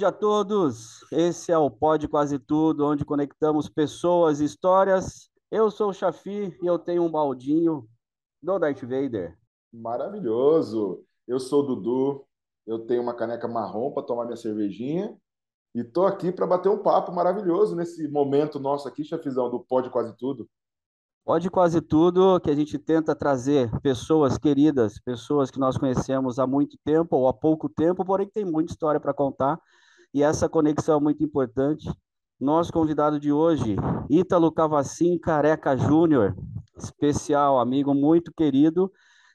Saúde a todos! Esse é o Pode Quase Tudo, onde conectamos pessoas e histórias. Eu sou o Chafi e eu tenho um baldinho do Darth Vader. Maravilhoso! Eu sou o Dudu, eu tenho uma caneca marrom para tomar minha cervejinha e tô aqui para bater um papo maravilhoso nesse momento nosso aqui, chefizão, do Pode Quase Tudo. Pode Quase Tudo, que a gente tenta trazer pessoas queridas, pessoas que nós conhecemos há muito tempo ou há pouco tempo, porém que tem muita história para contar e essa conexão é muito importante. Nosso convidado de hoje, Ítalo Cavacim Careca Júnior, especial, amigo muito querido,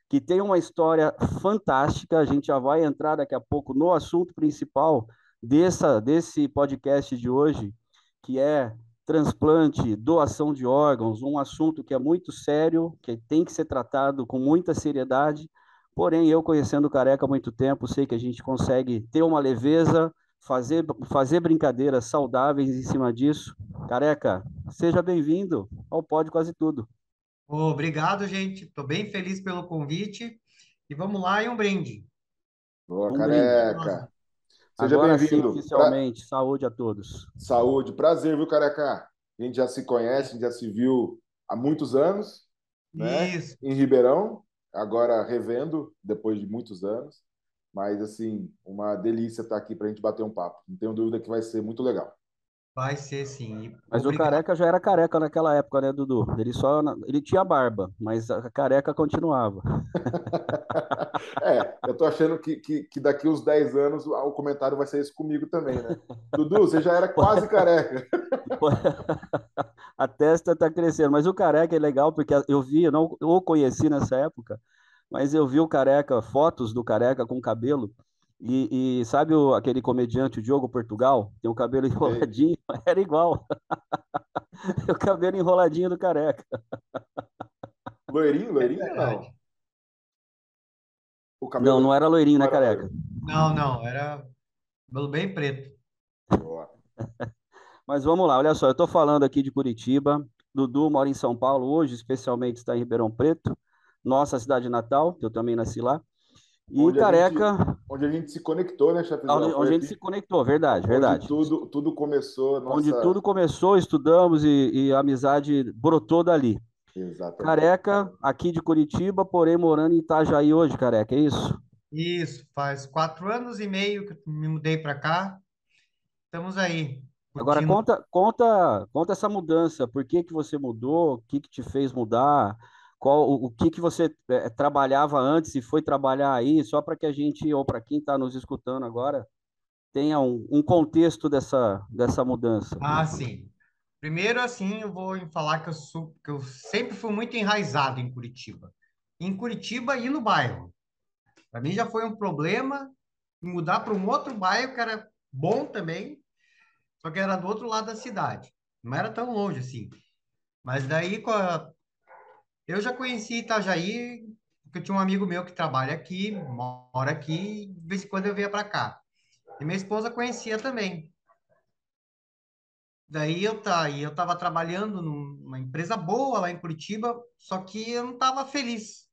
que tem uma história fantástica. A gente já vai entrar daqui a pouco no assunto principal dessa, desse podcast de hoje, que é transplante, doação de órgãos, um assunto que é muito sério, que tem que ser tratado com muita seriedade. Porém, eu conhecendo o Careca há muito tempo, sei que a gente consegue ter uma leveza, fazer, fazer brincadeiras saudáveis em cima disso. Careca, seja bem-vindo ao Pode Quase Tudo. Obrigado, gente. Estou bem feliz pelo convite. E vamos lá, e um brinde. Boa, um careca. Brinde. Seja bem-vindo. Oficialmente, pra... saúde a todos. Saúde, prazer, viu, careca? A gente já se conhece, a gente já se viu há muitos anos, né? Isso. Em Ribeirão, agora revendo, depois de muitos anos. Mas, assim, uma delícia estar aqui para a gente bater um papo. Não tenho dúvida que vai ser muito legal. Vai ser sim. Mas Obrigado. o careca já era careca naquela época, né, Dudu? Ele só ele tinha barba, mas a careca continuava. é, eu tô achando que, que, que, daqui uns 10 anos o comentário vai ser isso comigo também, né? Dudu, você já era quase careca. a testa tá crescendo, mas o careca é legal porque eu vi, eu não eu o conheci nessa época, mas eu vi o careca, fotos do careca com cabelo, e, e sabe o, aquele comediante, o Diogo Portugal? Tem o cabelo enroladinho, era igual. o cabelo enroladinho do careca. Loirinho, loirinho é não? O cabelo... Não, não era loirinho, né, careca? Não, não, era cabelo bem preto. Boa. Mas vamos lá, olha só, eu estou falando aqui de Curitiba, Dudu mora em São Paulo hoje, especialmente está em Ribeirão Preto, nossa cidade natal, que eu também nasci lá. E onde Careca. A gente, onde a gente se conectou, né, Chapizão? Onde, onde a gente se conectou, verdade, verdade. Onde tudo, tudo começou. Nossa... Onde tudo começou, estudamos e, e a amizade brotou dali. Exatamente. Careca, aqui de Curitiba, porém morando em Itajaí hoje, Careca, é isso? Isso, faz quatro anos e meio que me mudei para cá. Estamos aí. Agora conta, conta, conta essa mudança. Por que que você mudou? O que que te fez mudar? Qual o, o que, que você é, trabalhava antes e foi trabalhar aí, só para que a gente, ou para quem está nos escutando agora, tenha um, um, contexto dessa, dessa mudança. Ah, sim. Primeiro, assim, eu vou falar que eu, sou, que eu sempre fui muito enraizado em Curitiba. Em Curitiba e no bairro. Para mim já foi um problema mudar para um outro bairro que era bom também, só que era do outro lado da cidade. Não era tão longe assim. Mas daí, com a eu já conheci Itajaí, porque eu tinha um amigo meu que trabalha aqui, mora aqui, de vez em quando eu vinha para cá. E minha esposa conhecia também. Daí eu tá, eu estava trabalhando numa empresa boa lá em Curitiba, só que eu não estava feliz.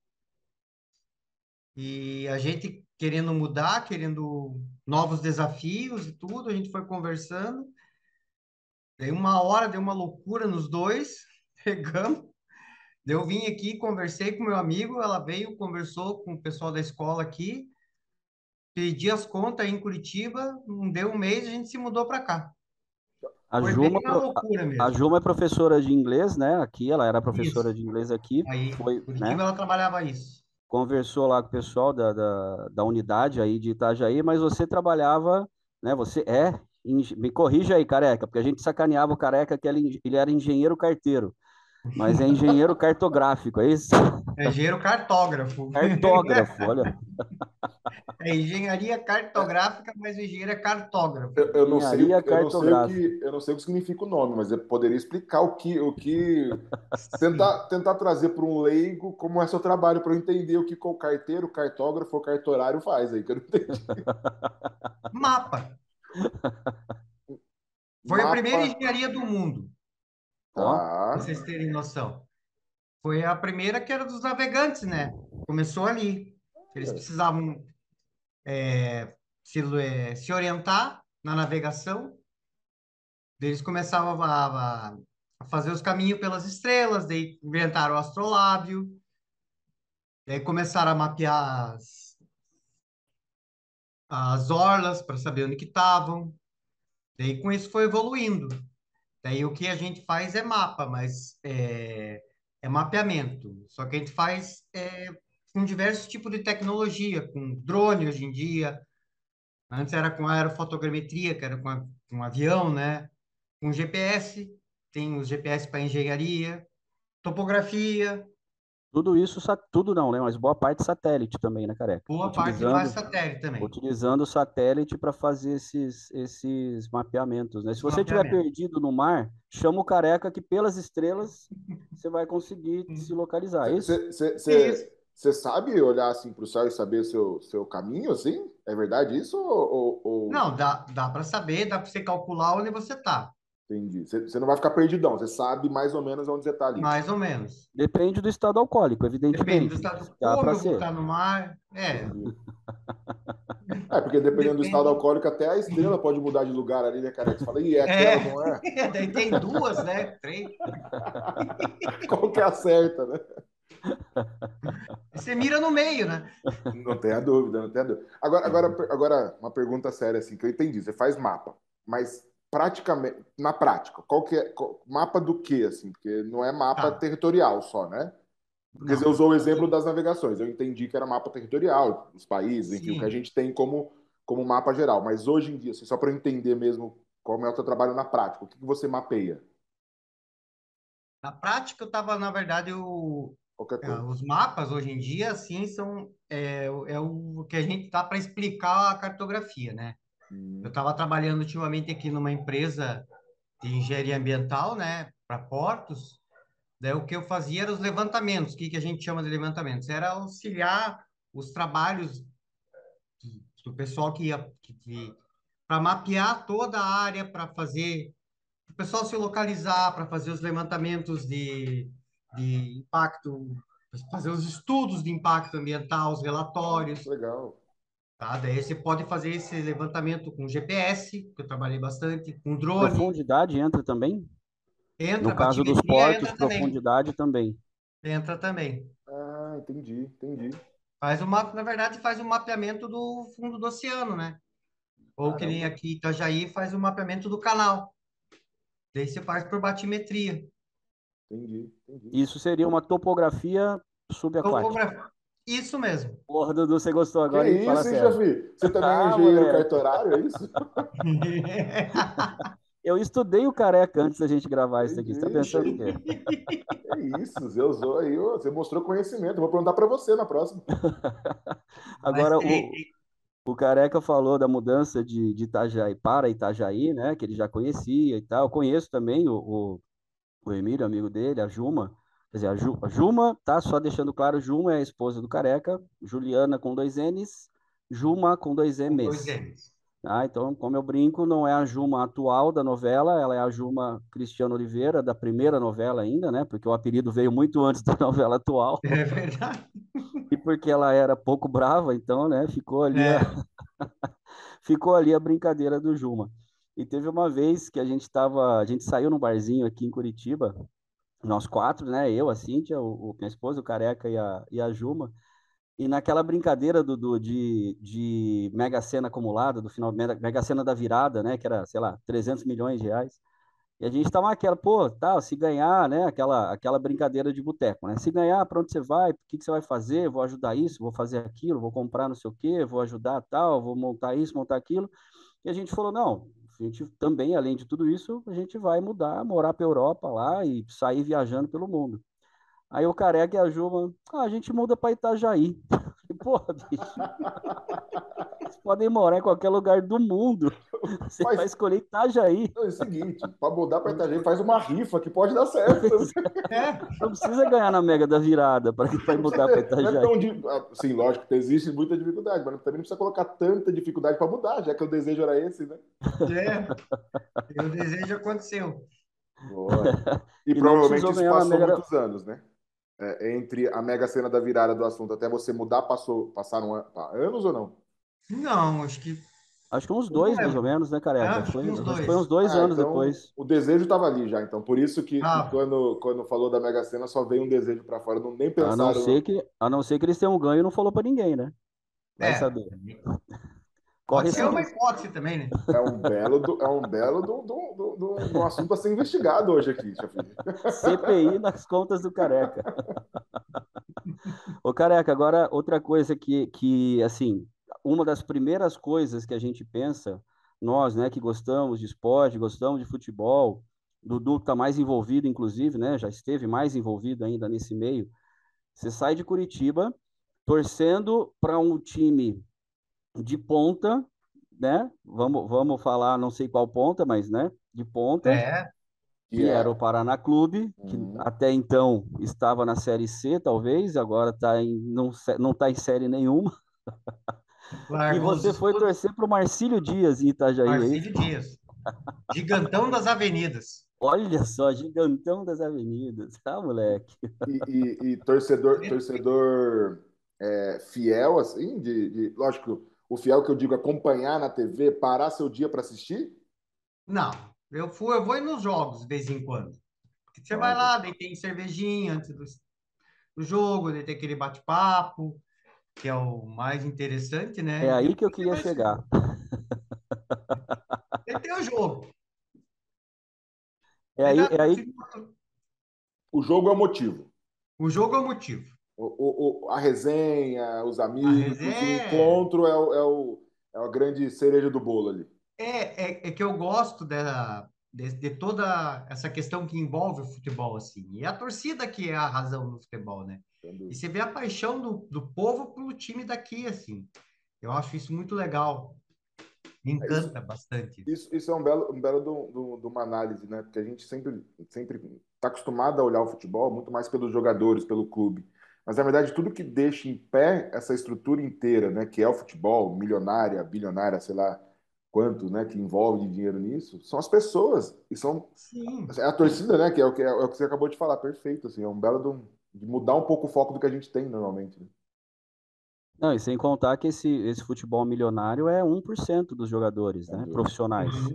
E a gente querendo mudar, querendo novos desafios e tudo, a gente foi conversando. Daí uma hora deu uma loucura nos dois, pegamos eu vim aqui, conversei com meu amigo, ela veio, conversou com o pessoal da escola aqui, pedi as contas em Curitiba, não deu um mês, a gente se mudou para cá. A Foi Juma, a Juma é professora de inglês, né? Aqui, ela era professora isso. de inglês aqui. Aí, foi, Curitiba né? ela trabalhava isso. Conversou lá com o pessoal da, da, da unidade aí de Itajaí, mas você trabalhava, né? Você é, me corrija aí, careca, porque a gente sacaneava o careca que ele, ele era engenheiro carteiro. Mas é engenheiro cartográfico, é isso? É engenheiro cartógrafo. Cartógrafo, olha. É engenharia cartográfica, mas o engenheiro é cartógrafo. Eu, eu não sei, eu, não sei o que, eu não sei o que significa o nome, mas eu poderia explicar o que, o que tentar, tentar trazer para um leigo como é seu trabalho para eu entender o que o carteiro, cartógrafo ou cartorário faz aí, que eu não entendi. Mapa. Foi Mapa. a primeira engenharia do mundo. Tá. Vocês terem noção. Foi a primeira que era dos navegantes, né? Começou ali. Eles é. precisavam é, se, é, se orientar na navegação. Eles começavam a, a fazer os caminhos pelas estrelas, daí inventaram o astrolábio, daí começaram a mapear as, as orlas para saber onde que estavam. Daí com isso foi evoluindo. Daí o que a gente faz é mapa, mas é, é mapeamento. Só que a gente faz é, com diversos tipos de tecnologia, com drone hoje em dia. Antes era com aerofotogrametria, que era com, a, com avião, né? Com GPS, tem os GPS para engenharia, topografia. Tudo isso, tudo não, né? Mas boa parte satélite também, né, Careca? Boa parte mais satélite também. Utilizando o satélite para fazer esses, esses mapeamentos, né? Se você estiver perdido no mar, chama o Careca que pelas estrelas você vai conseguir se localizar. É isso? Você sabe olhar assim para o céu e saber seu seu caminho, assim? É verdade isso ou, ou... Não, dá, dá para saber, dá para você calcular onde você está. Entendi. Você não vai ficar perdidão, você sabe mais ou menos onde você está ali. Mais ou menos. Depende do estado alcoólico, evidentemente. Depende do estado. Como eu vou estar no mar, é. É, porque dependendo Depende. do estado alcoólico, até a estrela pode mudar de lugar ali, né, cara? Você fala, e é aquela, é. não é? Daí tem duas, né? Três. Qual que é a certa, né? Você mira no meio, né? Não tenha dúvida, não tenha dúvida. Agora, agora, agora, uma pergunta séria, assim, que eu entendi. Você faz mapa, mas praticamente, na prática, qual que é, qual, mapa do que, assim? Porque não é mapa tá. territorial só, né? Porque você usou o exemplo das navegações. Eu entendi que era mapa territorial, dos países, enfim, Sim. o que a gente tem como, como mapa geral. Mas hoje em dia, assim, só para eu entender mesmo como é o seu trabalho na prática, o que, que você mapeia? Na prática, eu estava, na verdade, o, é, os mapas hoje em dia, assim, são é, é o que a gente tá para explicar a cartografia, né? Eu estava trabalhando ultimamente aqui numa empresa de engenharia ambiental, né, para portos. Daí o que eu fazia era os levantamentos. O que, que a gente chama de levantamentos? Era auxiliar os trabalhos do pessoal que ia para mapear toda a área, para fazer o pessoal se localizar, para fazer os levantamentos de, de impacto, fazer os estudos de impacto ambiental, os relatórios. Legal. Tá? Daí você pode fazer esse levantamento com GPS, que eu trabalhei bastante, com drone. Profundidade entra também? Entra. No caso dos portos, profundidade também. também. Entra também. Ah, entendi, entendi. Faz uma, na verdade, faz um mapeamento do fundo do oceano, né? Ou Caramba. que nem aqui Itajaí faz o um mapeamento do canal. Daí você faz por batimetria. Entendi, entendi. Isso seria uma topografia subaquática. Topografia. Isso mesmo. Porra, Dudu, você gostou agora? Que isso, hein, Jafi? Você também ah, é engenheiro cartorário, é isso? Eu estudei o careca antes da gente gravar isso aqui. Você tá pensando o quê? É isso, você usou aí, você mostrou conhecimento. vou perguntar para você na próxima. Agora, o, o careca falou da mudança de, de Itajaí para Itajaí, né? Que ele já conhecia e tal. Eu conheço também o, o, o Emílio, amigo dele, a Juma. Quer dizer, a, Ju, a Juma, tá? Só deixando claro, Juma é a esposa do Careca, Juliana com dois N's, Juma com dois M's. Dois M's. Ah, então, como eu brinco, não é a Juma atual da novela, ela é a Juma Cristiano Oliveira, da primeira novela ainda, né? Porque o apelido veio muito antes da novela atual. É verdade. E porque ela era pouco brava, então, né? Ficou ali, é. a... ficou ali a brincadeira do Juma. E teve uma vez que a gente estava, a gente saiu num barzinho aqui em Curitiba, nós quatro, né? Eu, a Cíntia, o, o, minha esposa, o Careca e a, e a Juma. E naquela brincadeira, Dudu, de, de Mega Sena acumulada, do final, Mega Sena da virada, né? Que era, sei lá, 300 milhões de reais. E a gente tava naquela, pô, tal, se ganhar, né? Aquela, aquela brincadeira de boteco, né? Se ganhar, para onde você vai? O que, que você vai fazer? Vou ajudar isso, vou fazer aquilo, vou comprar não sei o quê, vou ajudar tal, vou montar isso, montar aquilo. E a gente falou, não, a gente também, além de tudo isso, a gente vai mudar, morar para Europa lá e sair viajando pelo mundo. Aí o Careca e a Juma, ah, a gente muda para Itajaí. Porra, bicho. Vocês podem morar em qualquer lugar do mundo. Você vai escolher Itajaí. É o seguinte, para mudar para Itajaí, faz uma rifa que pode dar certo. É, não precisa ganhar na Mega da Virada para mudar para Itajaí. Não é tão, ah, sim, lógico, existe muita dificuldade, mas também não precisa colocar tanta dificuldade para mudar, já que o desejo era esse, né? É, o desejo aconteceu. Boa. E, e provavelmente isso passou muitos anos, né? É, entre a mega cena da virada do assunto até você mudar, passou, passaram anos ou não? Não, acho que Acho que uns dois, mais ou menos, né, Careca? É, foi, uns dois. foi uns dois ah, anos então, depois. O desejo estava ali já, então por isso que, ah. que, quando, quando falou da Mega Sena só veio um desejo para fora, não nem pensaram. A não ser que, a não ser que eles tenham ganho e não falou para ninguém, né? Vai é. saber. Corre Pode ser uma hipótese também, né? É um belo, do, é um belo do, do, do, do assunto a ser investigado hoje aqui, CPI nas contas do Careca. Ô, Careca, agora outra coisa que, que, assim, uma das primeiras coisas que a gente pensa, nós, né, que gostamos de esporte, gostamos de futebol, Dudu está mais envolvido, inclusive, né, já esteve mais envolvido ainda nesse meio. Você sai de Curitiba torcendo para um time de ponta, né? Vamos, vamos falar, não sei qual ponta, mas, né, de ponta. É. Que era o Paraná Clube, que uhum. até então estava na Série C, talvez, agora tá em, não está em série nenhuma. e você foi torcer para o Marcílio Dias em Itajaí. É Marcílio Dias. Gigantão das avenidas. Olha só, gigantão das avenidas, tá, moleque? E, e, e torcedor, torcedor é, fiel, assim, de, de, lógico, o fiel que eu digo acompanhar na TV, parar seu dia para assistir? Não, eu fui, eu vou ir nos jogos de vez em quando. Porque você ah, vai lá, daí tem cervejinha antes do, do jogo, daí tem aquele bate-papo que é o mais interessante, né? É aí que eu queria chegar. Ele tem o jogo. É aí, é aí... O jogo é o motivo. O jogo é o motivo. O, o, a resenha, os amigos, resenha... o encontro é, o, é, o, é a grande cereja do bolo ali. É, é, é que eu gosto da, de, de, toda essa questão que envolve o futebol, assim. E a torcida que é a razão no futebol, né? E você vê a paixão do, do povo pelo time daqui, assim. Eu acho isso muito legal. Me encanta isso, bastante. Isso, isso é um belo, um belo de do, do, uma análise, né? Porque a gente sempre sempre está acostumado a olhar o futebol muito mais pelos jogadores, pelo clube. Mas, na verdade, tudo que deixa em pé essa estrutura inteira, né? Que é o futebol, milionária, bilionária, sei lá, quanto, né, que envolve de dinheiro nisso, são as pessoas e são Sim. É a torcida, né, que é o que, é o que você acabou de falar, perfeito, assim, é um belo de, de mudar um pouco o foco do que a gente tem normalmente. Né? Não, e sem contar que esse, esse futebol milionário é 1% dos jogadores, né, profissionais. Uhum.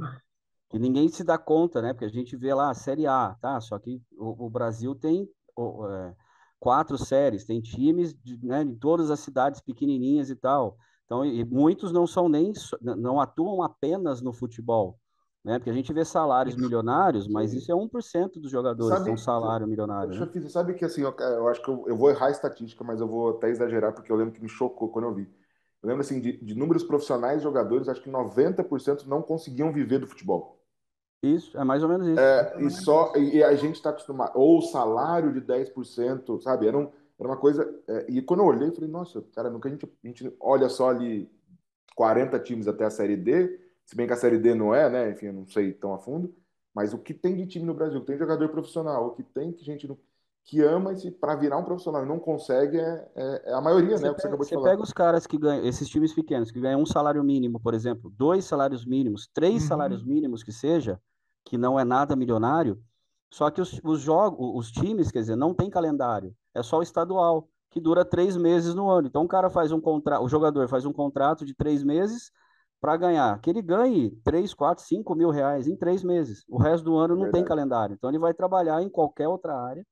E ninguém se dá conta, né, porque a gente vê lá a Série A, tá, só que o, o Brasil tem o, é, quatro séries, tem times de, né, em todas as cidades pequenininhas e tal. Então, e muitos não são nem não atuam apenas no futebol, né? Porque a gente vê salários milionários, mas isso é 1% dos jogadores sabe, com salário milionário. Poxa, né? sabe que assim, eu, eu acho que eu, eu, vou errar a estatística, mas eu vou até exagerar porque eu lembro que me chocou quando eu vi. Eu lembro assim de, de números profissionais jogadores, acho que 90% não conseguiam viver do futebol. Isso, é mais ou menos isso. É, e só e a gente está acostumado ou salário de 10%, sabe? Era um era uma coisa. É, e quando eu olhei, eu falei, nossa, cara, nunca a gente, a gente olha só ali 40 times até a Série D, se bem que a Série D não é, né? Enfim, eu não sei tão a fundo. Mas o que tem de time no Brasil, tem jogador profissional, o que tem de gente no, que ama e para virar um profissional e não consegue é, é, é a maioria, você né? Pega, você acabou de você falar. pega os caras que ganham, esses times pequenos, que ganham um salário mínimo, por exemplo, dois salários mínimos, três uhum. salários mínimos que seja, que não é nada milionário, só que os, os jogos, os times, quer dizer, não tem calendário é só o estadual, que dura três meses no ano. Então o cara faz um contrato, o jogador faz um contrato de três meses para ganhar, que ele ganhe três, quatro, cinco mil reais em três meses. O resto do ano não Verdade. tem calendário. Então ele vai trabalhar em qualquer outra área,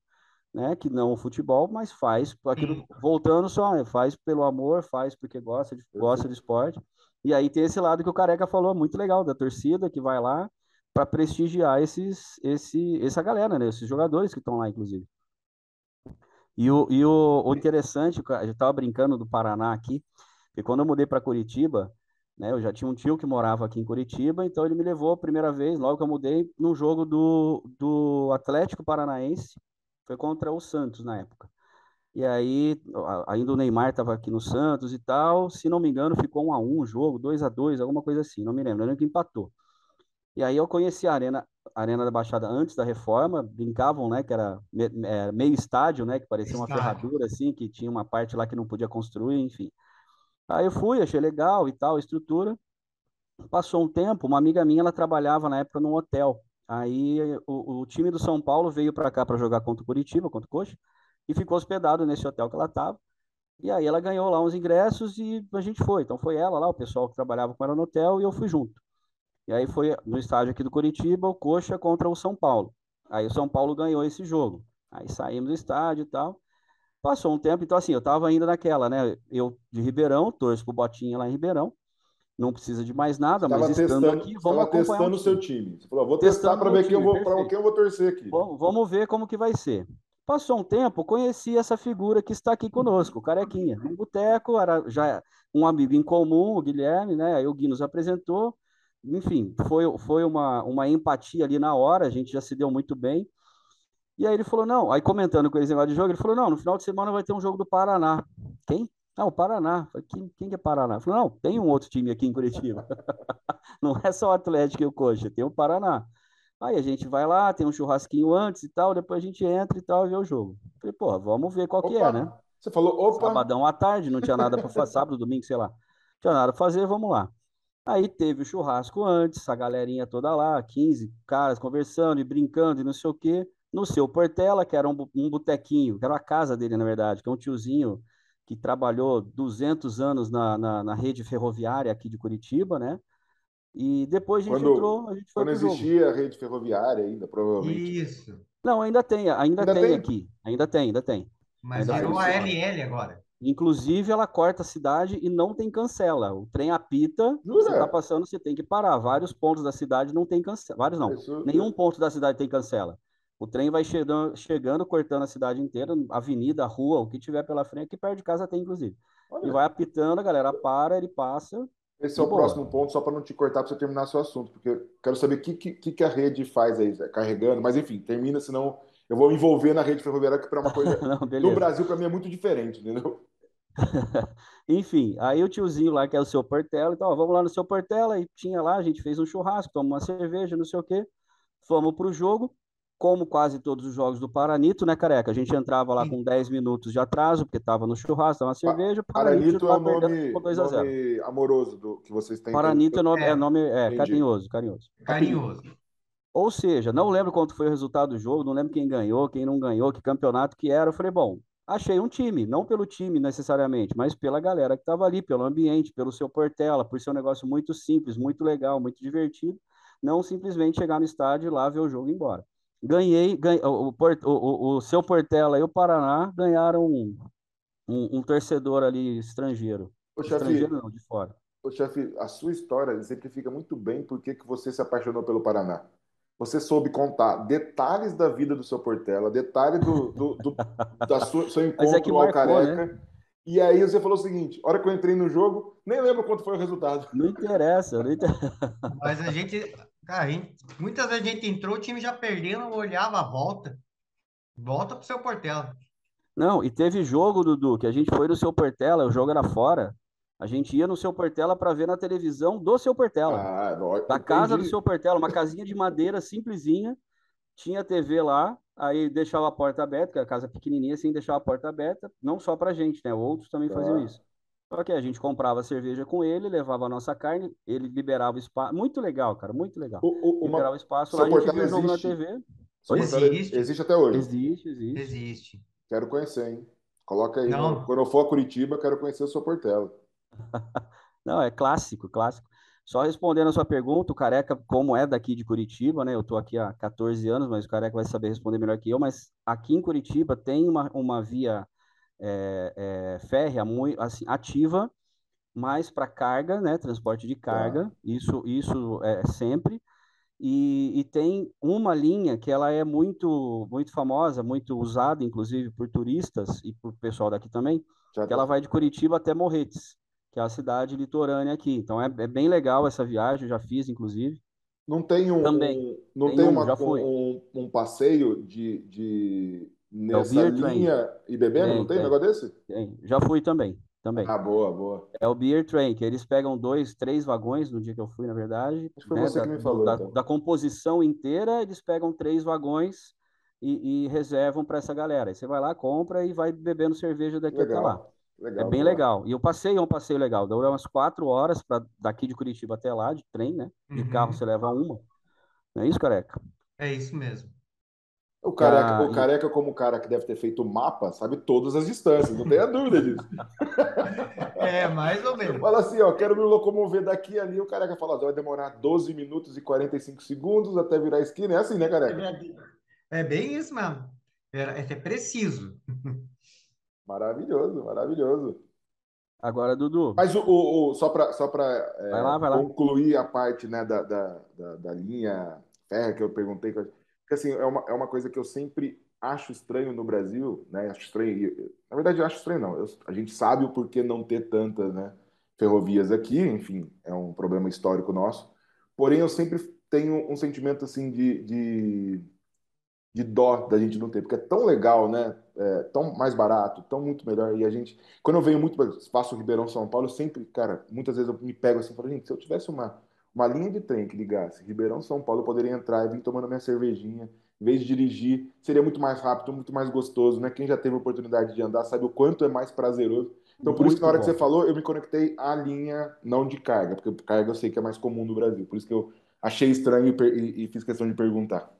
né? Que não o futebol, mas faz aquilo, voltando só, né, faz pelo amor, faz porque gosta de, gosta de esporte. E aí tem esse lado que o Careca falou, muito legal, da torcida que vai lá para prestigiar esses, esse, essa galera, né? Esses jogadores que estão lá, inclusive. E o, e o, o interessante, eu estava brincando do Paraná aqui, que quando eu mudei para Curitiba, né, eu já tinha um tio que morava aqui em Curitiba, então ele me levou a primeira vez, logo que eu mudei, num jogo do, do Atlético Paranaense, foi contra o Santos na época. E aí, ainda o Neymar estava aqui no Santos e tal, se não me engano, ficou um a um jogo, dois a dois, alguma coisa assim, não me lembro, eu lembro que empatou. E aí eu conheci a Arena, a Arena da Baixada antes da reforma, brincavam, né, que era meio estádio, né, que parecia uma ferradura, assim, que tinha uma parte lá que não podia construir, enfim. Aí eu fui, achei legal e tal, a estrutura. Passou um tempo, uma amiga minha, ela trabalhava na época num hotel. Aí o, o time do São Paulo veio para cá para jogar contra o Curitiba, contra o Coxa, e ficou hospedado nesse hotel que ela estava. E aí ela ganhou lá uns ingressos e a gente foi. Então foi ela lá, o pessoal que trabalhava com ela no hotel, e eu fui junto. E aí foi no estádio aqui do Curitiba, o Coxa contra o São Paulo. Aí o São Paulo ganhou esse jogo. Aí saímos do estádio e tal. Passou um tempo, então assim, eu tava ainda naquela, né? Eu de Ribeirão, torço pro Botinha lá em Ribeirão. Não precisa de mais nada, mas estando testando, aqui, vamos acompanhar testando o seu time. Você falou, vou testar para ver quem eu vou, quem eu vou torcer aqui. Bom, vamos ver como que vai ser. Passou um tempo, conheci essa figura que está aqui conosco, o Carequinha. Um boteco, era já um amigo em comum, o Guilherme, né? Aí o Gui nos apresentou. Enfim, foi, foi uma, uma empatia ali na hora, a gente já se deu muito bem. E aí ele falou, não, aí comentando com eles negócio de jogo, ele falou, não, no final de semana vai ter um jogo do Paraná. Quem? Ah, o Paraná. Falei, quem, quem é Paraná? Falei, não, tem um outro time aqui em Curitiba. não é só o Atlético e o Coxa, tem o Paraná. Aí a gente vai lá, tem um churrasquinho antes e tal, depois a gente entra e tal e vê o jogo. Falei, pô, vamos ver qual opa, que é, né? Você falou, opa. Sabadão à tarde, não tinha nada para fazer, sábado, domingo, sei lá. Não tinha nada para fazer, vamos lá. Aí teve o churrasco antes, a galerinha toda lá, 15 caras conversando e brincando e não sei o quê. No seu Portela, que era um, um botequinho, que era a casa dele, na verdade, que é um tiozinho que trabalhou 200 anos na, na, na rede ferroviária aqui de Curitiba, né? E depois a gente quando, entrou, a gente foi Quando existia jogo. a rede ferroviária ainda, provavelmente. Isso. Não, ainda tem, ainda, ainda tem, tem, aqui. Ainda tem, ainda tem. Mas ainda virou a LL agora. Inclusive, ela corta a cidade e não tem cancela. O trem apita, Jura? você está passando, você tem que parar. Vários pontos da cidade não tem cancela. Vários não. Isso... Nenhum ponto da cidade tem cancela. O trem vai chegando, chegando, cortando a cidade inteira, avenida, rua, o que tiver pela frente, aqui perto de casa tem, inclusive. Olha. E vai apitando, a galera para, ele passa, esse é o boa. próximo ponto, só para não te cortar, para você terminar seu assunto, porque quero saber o que, que, que a rede faz aí, carregando, mas enfim, termina, senão eu vou envolver na rede ferroviária, que para uma coisa não, do Brasil, para mim, é muito diferente, entendeu? enfim, aí o tiozinho lá, que é o seu Portela, então, ó, vamos lá no seu Portela, e tinha lá, a gente fez um churrasco, tomou uma cerveja, não sei o quê, fomos para o jogo, como quase todos os jogos do Paranito, né, careca? A gente entrava lá com 10 minutos de atraso, porque estava no churrasco, uma cerveja. Paranito, Paranito é o nome, nome amoroso do, que vocês têm. Paranito é nome, é, nome é, carinhoso, carinhoso. Carinhoso. Ou seja, não lembro quanto foi o resultado do jogo, não lembro quem ganhou, quem não ganhou, que campeonato que era. Eu falei, bom, achei um time, não pelo time necessariamente, mas pela galera que estava ali, pelo ambiente, pelo seu Portela, por ser um negócio muito simples, muito legal, muito divertido. Não simplesmente chegar no estádio e lá ver o jogo e ir embora ganhei, ganhei o, o, o, seu Portela e o Paraná ganharam um, um, um torcedor ali estrangeiro. Ô, estrangeiro chefe, não, de fora. Ô, chefe, a sua história exemplifica muito bem por que, que você se apaixonou pelo Paraná. Você soube contar detalhes da vida do seu Portela, detalhes do, do, do da sua, seu encontro é com o Careca. Né? E aí você falou o seguinte: hora que eu entrei no jogo, nem lembro quanto foi o resultado. Não interessa, não interessa. Mas a gente, Cara, gente, muitas vezes a gente entrou, o time já perdendo, olhava a volta. Volta pro seu Portela. Não, e teve jogo, Dudu, que a gente foi no seu Portela, o jogo era fora. A gente ia no seu Portela para ver na televisão do seu Portela. Ah, não, da casa do seu Portela, uma casinha de madeira simplesinha. Tinha TV lá, aí deixava a porta aberta, que era casa pequenininha assim, deixava a porta aberta, não só pra gente, né? Outros também faziam ah. isso. Só que a gente comprava cerveja com ele, levava a nossa carne, ele liberava espaço. Muito legal, cara, muito legal. O, o, liberava uma... espaço lá, a gente via o jogo na TV. Existe. existe até hoje. Existe, existe. Existe. Quero conhecer, hein? Coloca aí. Não. Quando eu for a Curitiba, quero conhecer o seu Portela. Não, é clássico, clássico. Só respondendo a sua pergunta, o Careca, como é daqui de Curitiba, né? Eu tô aqui há 14 anos, mas o Careca vai saber responder melhor que eu. Mas aqui em Curitiba tem uma, uma via é, é, férrea muito assim, ativa, mais para carga, né, transporte de carga, isso, isso é sempre. E, e, tem uma linha que ela é muito muito famosa, muito usada, inclusive por turistas e por pessoal daqui também, já que ela vai de Curitiba até Morretes, que é a cidade litorânea aqui. Então é, é bem legal essa viagem, eu já fiz, inclusive. Não tem um, também. não tem, tem um, uma, um, um, passeio de, de nessa é linha train. e bebendo, tem, não tem, tem um negócio desse? Tem. Já fui também, também. Ah, boa, boa. É o Beer Train, que eles pegam dois, três vagões no dia que eu fui, na verdade. Acho que foi né, você da, que me falou. Da, então. da, composição inteira, eles pegam três vagões e, e reservam para essa galera. Aí você vai lá, compra e vai bebendo cerveja daqui legal, até lá. Legal, é bem legal. E o passeio é um passeio legal. Dura umas quatro horas para daqui de Curitiba até lá, de trem, né? De uhum. carro você leva uma. Não é isso, careca? É isso mesmo. O careca, o careca, como o cara que deve ter feito o mapa, sabe todas as distâncias, não tenha dúvida disso. É, mais ou menos. Fala assim, ó, quero me locomover daqui ali, o careca fala, vai demorar 12 minutos e 45 segundos até virar esquina. É assim, né, careca? É bem isso mesmo. É, é preciso. Maravilhoso, maravilhoso. Agora, Dudu. Mas o, o, o só para só é, concluir a parte né, da, da, da, da linha férrea que eu perguntei, porque assim, é uma, é uma coisa que eu sempre acho estranho no Brasil, né? Acho estranho. Na verdade, acho estranho, não. Eu, a gente sabe o porquê não ter tantas né, ferrovias aqui, enfim, é um problema histórico nosso. Porém, eu sempre tenho um sentimento assim de, de de dó da gente não ter, porque é tão legal, né? É tão mais barato, tão muito melhor. E a gente, quando eu venho muito, faço o Ribeirão São Paulo, eu sempre, cara, muitas vezes eu me pego assim e falo, gente, se eu tivesse uma, uma linha de trem que ligasse Ribeirão São Paulo, eu poderia entrar e vir tomando minha cervejinha, em vez de dirigir, seria muito mais rápido, muito mais gostoso, né? Quem já teve oportunidade de andar sabe o quanto é mais prazeroso. Então, por muito isso que na hora bom. que você falou, eu me conectei à linha não de carga, porque carga eu sei que é mais comum no Brasil. Por isso que eu achei estranho e, e, e fiz questão de perguntar.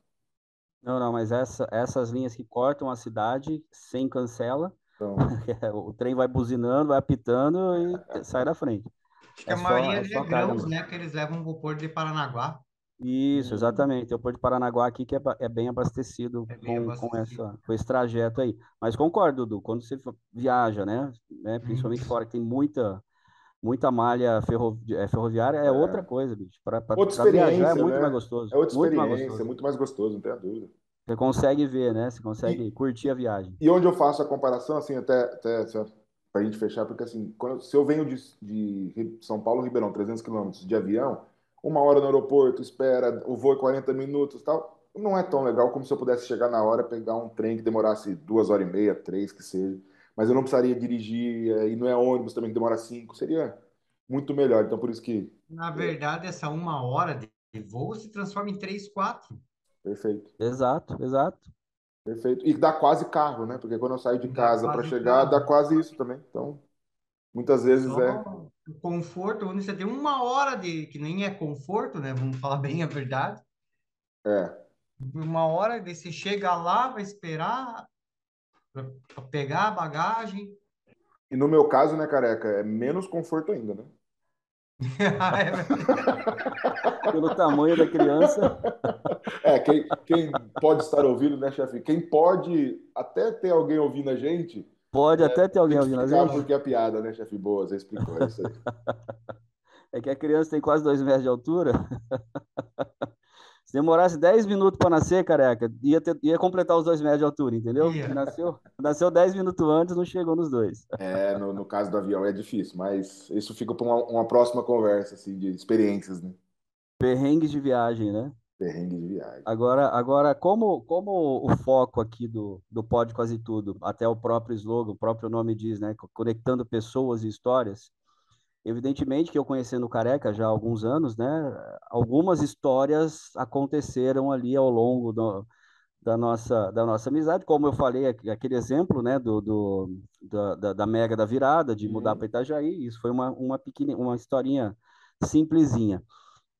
Não, não, mas essa, essas linhas que cortam a cidade sem cancela, então... o trem vai buzinando, vai apitando e sai da frente. Acho que é a maioria é, é grãos, né, que eles levam para o Porto de Paranaguá. Isso, exatamente. O Porto de Paranaguá aqui que é, é bem abastecido, é bem com, abastecido. Com, essa, com esse trajeto aí. Mas concordo, Dudu, quando você viaja, né, né principalmente fora que tem muita muita malha ferro, é, ferroviária é, é, outra coisa, bicho. Para viajar é muito né? mais gostoso. É outra muito experiência, muito mais gostoso, não tenha dúvida. Você consegue ver, né? Você consegue e, curtir a viagem. E onde eu faço a comparação, assim, até, até para a gente fechar, porque assim, quando, se eu venho de, de São Paulo, Ribeirão, 300 quilômetros de avião, uma hora no aeroporto, espera, o voo é 40 minutos tal, não é tão legal como se eu pudesse chegar na hora, pegar um trem que demorasse duas horas e meia, três, que seja mas eu não precisaria dirigir, eh, e não é ônibus também que demora cinco, seria muito melhor. Então, por isso que. Na verdade, essa uma hora de voo se transforma em três, quatro. Perfeito. Exato, exato. Perfeito. E dá quase carro, né? Porque quando eu saio de casa para chegar, carro. dá quase isso também. Então, muitas vezes Só é. Conforto, onde você tem uma hora de. que nem é conforto, né? Vamos falar bem a verdade. É. Uma hora, daí você chega lá, vai esperar, para pegar a bagagem. E no meu caso, né, careca, é menos conforto ainda, né? Pelo tamanho da criança. É, quem, quem pode estar ouvindo, né, chefe? Quem pode até ter alguém ouvindo a gente. Pode é, até ter alguém ouvindo a gente. porque a piada, né, chefe? Boa, você explicou é isso aí. É que a criança tem quase dois metros de altura. Se demorasse 10 minutos para nascer, careca, ia, ter, ia completar os dois metros de altura, entendeu? Yeah. Nasceu, nasceu 10 minutos antes, não chegou nos dois. É, no, no caso do avião é difícil, mas isso fica para uma, uma, próxima conversa, assim, de experiências, né? Perrengues de viagem, né? Perrengues de viagem. Agora, agora como, como o foco aqui do, do Pode Quase Tudo, até o próprio slogan, o próprio nome diz, né? Conectando pessoas e histórias, Evidentemente que eu conhecendo o Careca já há alguns anos, né, algumas histórias aconteceram ali ao longo do, da, nossa, da nossa amizade, como eu falei, aquele exemplo né, do, do da, da, Mega da Virada, de mudar uhum. para Itajaí, isso foi uma, uma, pequena, uma historinha simplesinha.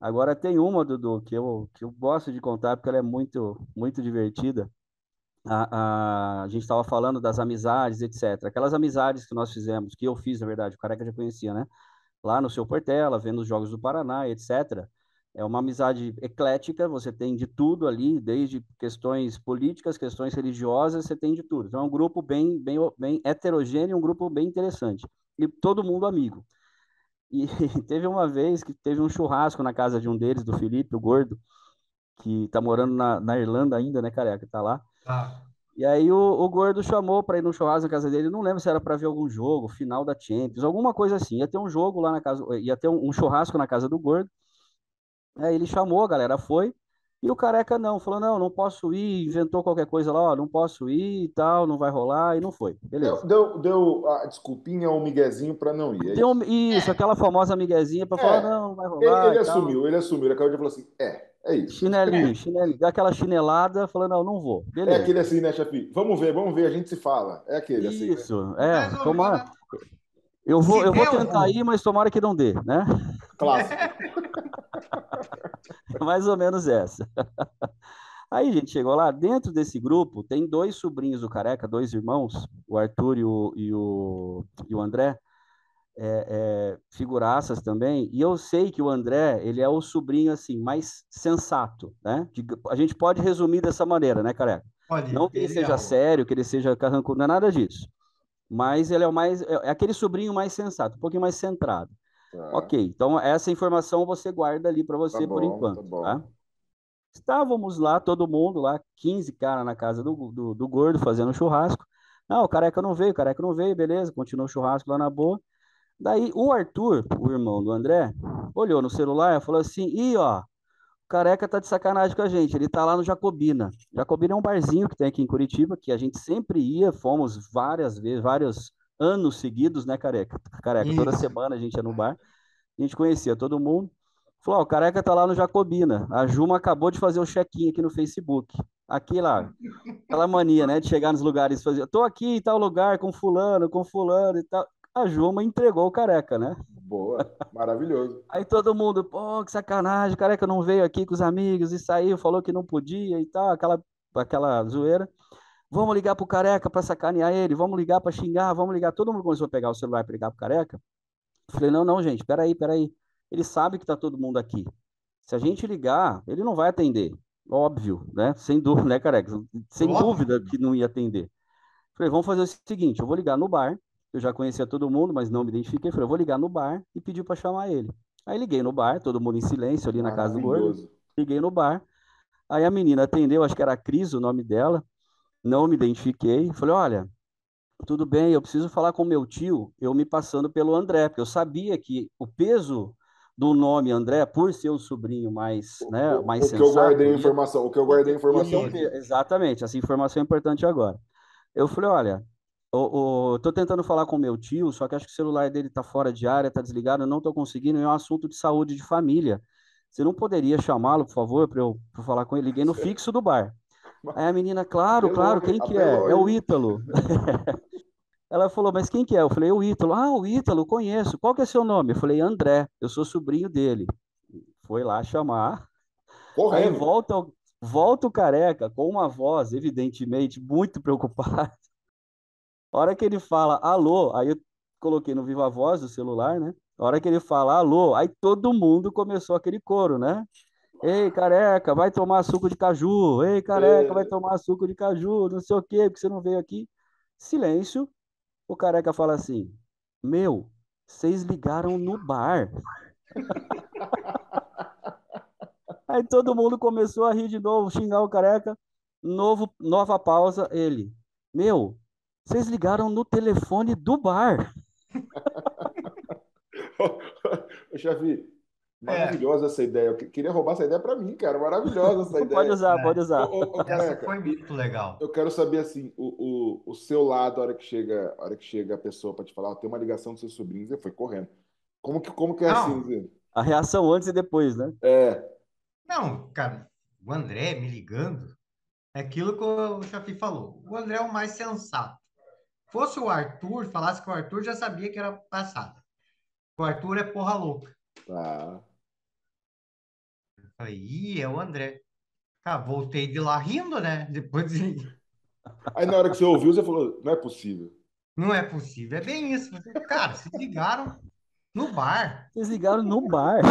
Agora tem uma, Dudu, que eu, que eu gosto de contar porque ela é muito, muito divertida. A, a, a gente estava falando das amizades, etc. Aquelas amizades que nós fizemos, que eu fiz, na verdade, o Careca já conhecia, né? Lá no seu Portela, vendo os jogos do Paraná, etc. É uma amizade eclética, você tem de tudo ali, desde questões políticas, questões religiosas, você tem de tudo. Então é um grupo bem, bem, bem heterogêneo, um grupo bem interessante. E todo mundo amigo. E teve uma vez que teve um churrasco na casa de um deles, do Felipe, o gordo, que está morando na, na Irlanda ainda, né, careca? Tá lá. Ah. E aí o, o Gordo chamou para ir no churrasco na casa dele. Não lembro se era para ver algum jogo, final da Champions, alguma coisa assim. Ia ter um jogo lá na casa, ia ter um, um churrasco na casa do Gordo. Aí ele chamou, a galera foi. E o careca não, falou: não, não posso ir, inventou qualquer coisa lá, ó, não posso ir e tal, não vai rolar, e não foi. Beleza. Deu, deu a desculpinha, um miguezinho para não ir. É deu, isso, aquela famosa miguezinha para é, falar: não, não vai rolar. Ele, ele assumiu, ele assumiu, ele acabou de falar assim: é, é isso. Chinelinho, chinelinho. Dá aquela chinelada, falando, não, não vou. É Beleza. É aquele assim, né, chefe? Vamos ver, vamos ver, a gente se fala. É aquele assim. Né? Isso, né? é. Tomara. Eu vou, eu vou tentar ir, mas tomara que não dê, né? Clássico. Mais ou menos essa. Aí, gente, chegou lá, dentro desse grupo, tem dois sobrinhos do Careca, dois irmãos, o Arthur e o, e o, e o André, é, é, figuraças também, e eu sei que o André, ele é o sobrinho, assim, mais sensato, né? A gente pode resumir dessa maneira, né, Careca? Pode. Não que ele seja é sério, que ele seja carrancudo, não é nada disso. Mas ele é o mais, é, é aquele sobrinho mais sensato, um pouquinho mais centrado. Tá. Ok, então essa informação você guarda ali para você tá por enquanto, tá? tá? Estávamos lá, todo mundo lá, 15 caras na casa do, do, do, gordo fazendo churrasco. Não, o careca não veio, o careca não veio, beleza, continuou o churrasco lá na boa. Daí o Arthur, o irmão do André, olhou no celular e falou assim: Ih, ó, o careca tá de sacanagem com a gente, ele tá lá no Jacobina. Jacobina é um barzinho que tem aqui em Curitiba, que a gente sempre ia, fomos várias vezes, vários anos seguidos, né, careca? Careca, Isso. toda semana a gente ia no bar, a gente conhecia todo mundo. Falou, o careca tá lá no Jacobina. A Juma acabou de fazer o check-in aqui no Facebook. Aqui lá, aquela mania, né, de chegar nos lugares e fazer, tô aqui em tal lugar com fulano, com fulano e tal. A Juma entregou o careca, né? Boa, maravilhoso. Aí todo mundo, pô, que sacanagem, o careca não veio aqui com os amigos e saiu, falou que não podia e tal, aquela, aquela zoeira. Vamos ligar pro careca para sacanear ele, vamos ligar para xingar, vamos ligar. Todo mundo começou a pegar o celular para ligar pro careca. Falei, não, não, gente, peraí, peraí ele sabe que está todo mundo aqui. Se a gente ligar, ele não vai atender. Óbvio, né? Sem dúvida, né, careca? Sem Óbvio. dúvida que não ia atender. Falei, vamos fazer o seguinte: eu vou ligar no bar. Eu já conhecia todo mundo, mas não me identifiquei. Falei, eu vou ligar no bar e pedir para chamar ele. Aí liguei no bar, todo mundo em silêncio ali na casa do gordo. Liguei no bar. Aí a menina atendeu, acho que era a Cris o nome dela. Não me identifiquei. Falei, olha, tudo bem, eu preciso falar com meu tio, eu me passando pelo André, porque eu sabia que o peso do nome André, por ser o sobrinho mais, né, mais o, o sensato. que eu guardei a informação, o que eu guardei a informação. exatamente, essa informação é importante agora. Eu falei, olha, eu, tentando falar com meu tio, só que acho que o celular dele tá fora de área, tá desligado, eu não tô conseguindo, é um assunto de saúde de família. Você não poderia chamá-lo, por favor, para eu pra falar com ele? Liguei no fixo do bar. Aí a menina, claro, claro, quem que é? É o Ítalo. Ela falou, mas quem que é? Eu falei, o Ítalo. Ah, o Ítalo, conheço. Qual que é seu nome? Eu falei, André, eu sou sobrinho dele. Foi lá chamar. Correndo. Aí volta, volta o careca com uma voz, evidentemente, muito preocupada. A hora que ele fala, alô, aí eu coloquei no Viva Voz do celular, né? A hora que ele fala, alô, aí todo mundo começou aquele coro, né? Ei, careca, vai tomar suco de caju. Ei, careca, é. vai tomar suco de caju. Não sei o quê, porque você não veio aqui. Silêncio. O careca fala assim: Meu, vocês ligaram no bar. Aí todo mundo começou a rir de novo, xingar o careca. Novo, nova pausa, ele. Meu, vocês ligaram no telefone do bar. já vi. Maravilhosa é. essa ideia. Eu queria roubar essa ideia para mim, cara. Maravilhosa essa ideia. Pode usar, é. pode usar. Ô, ô, essa foi muito legal. Eu quero saber assim, o, o, o seu lado, a hora que chega, a hora que chega a pessoa para te falar, tem uma ligação dos seus sobrinhos, você foi correndo. Como que, como que é Não. assim? A reação antes e depois, né? É. Não, cara, o André me ligando, é aquilo que o Chafi falou. O André é o mais sensato. Fosse o Arthur, falasse que o Arthur já sabia que era passada. O Arthur é porra louca. Tá. Falei, ih, é o André. Cara, voltei de lá rindo, né? Depois de... Aí na hora que você ouviu, você falou, não é possível. Não é possível, é bem isso. Cara, se ligaram no bar. Vocês ligaram no bar.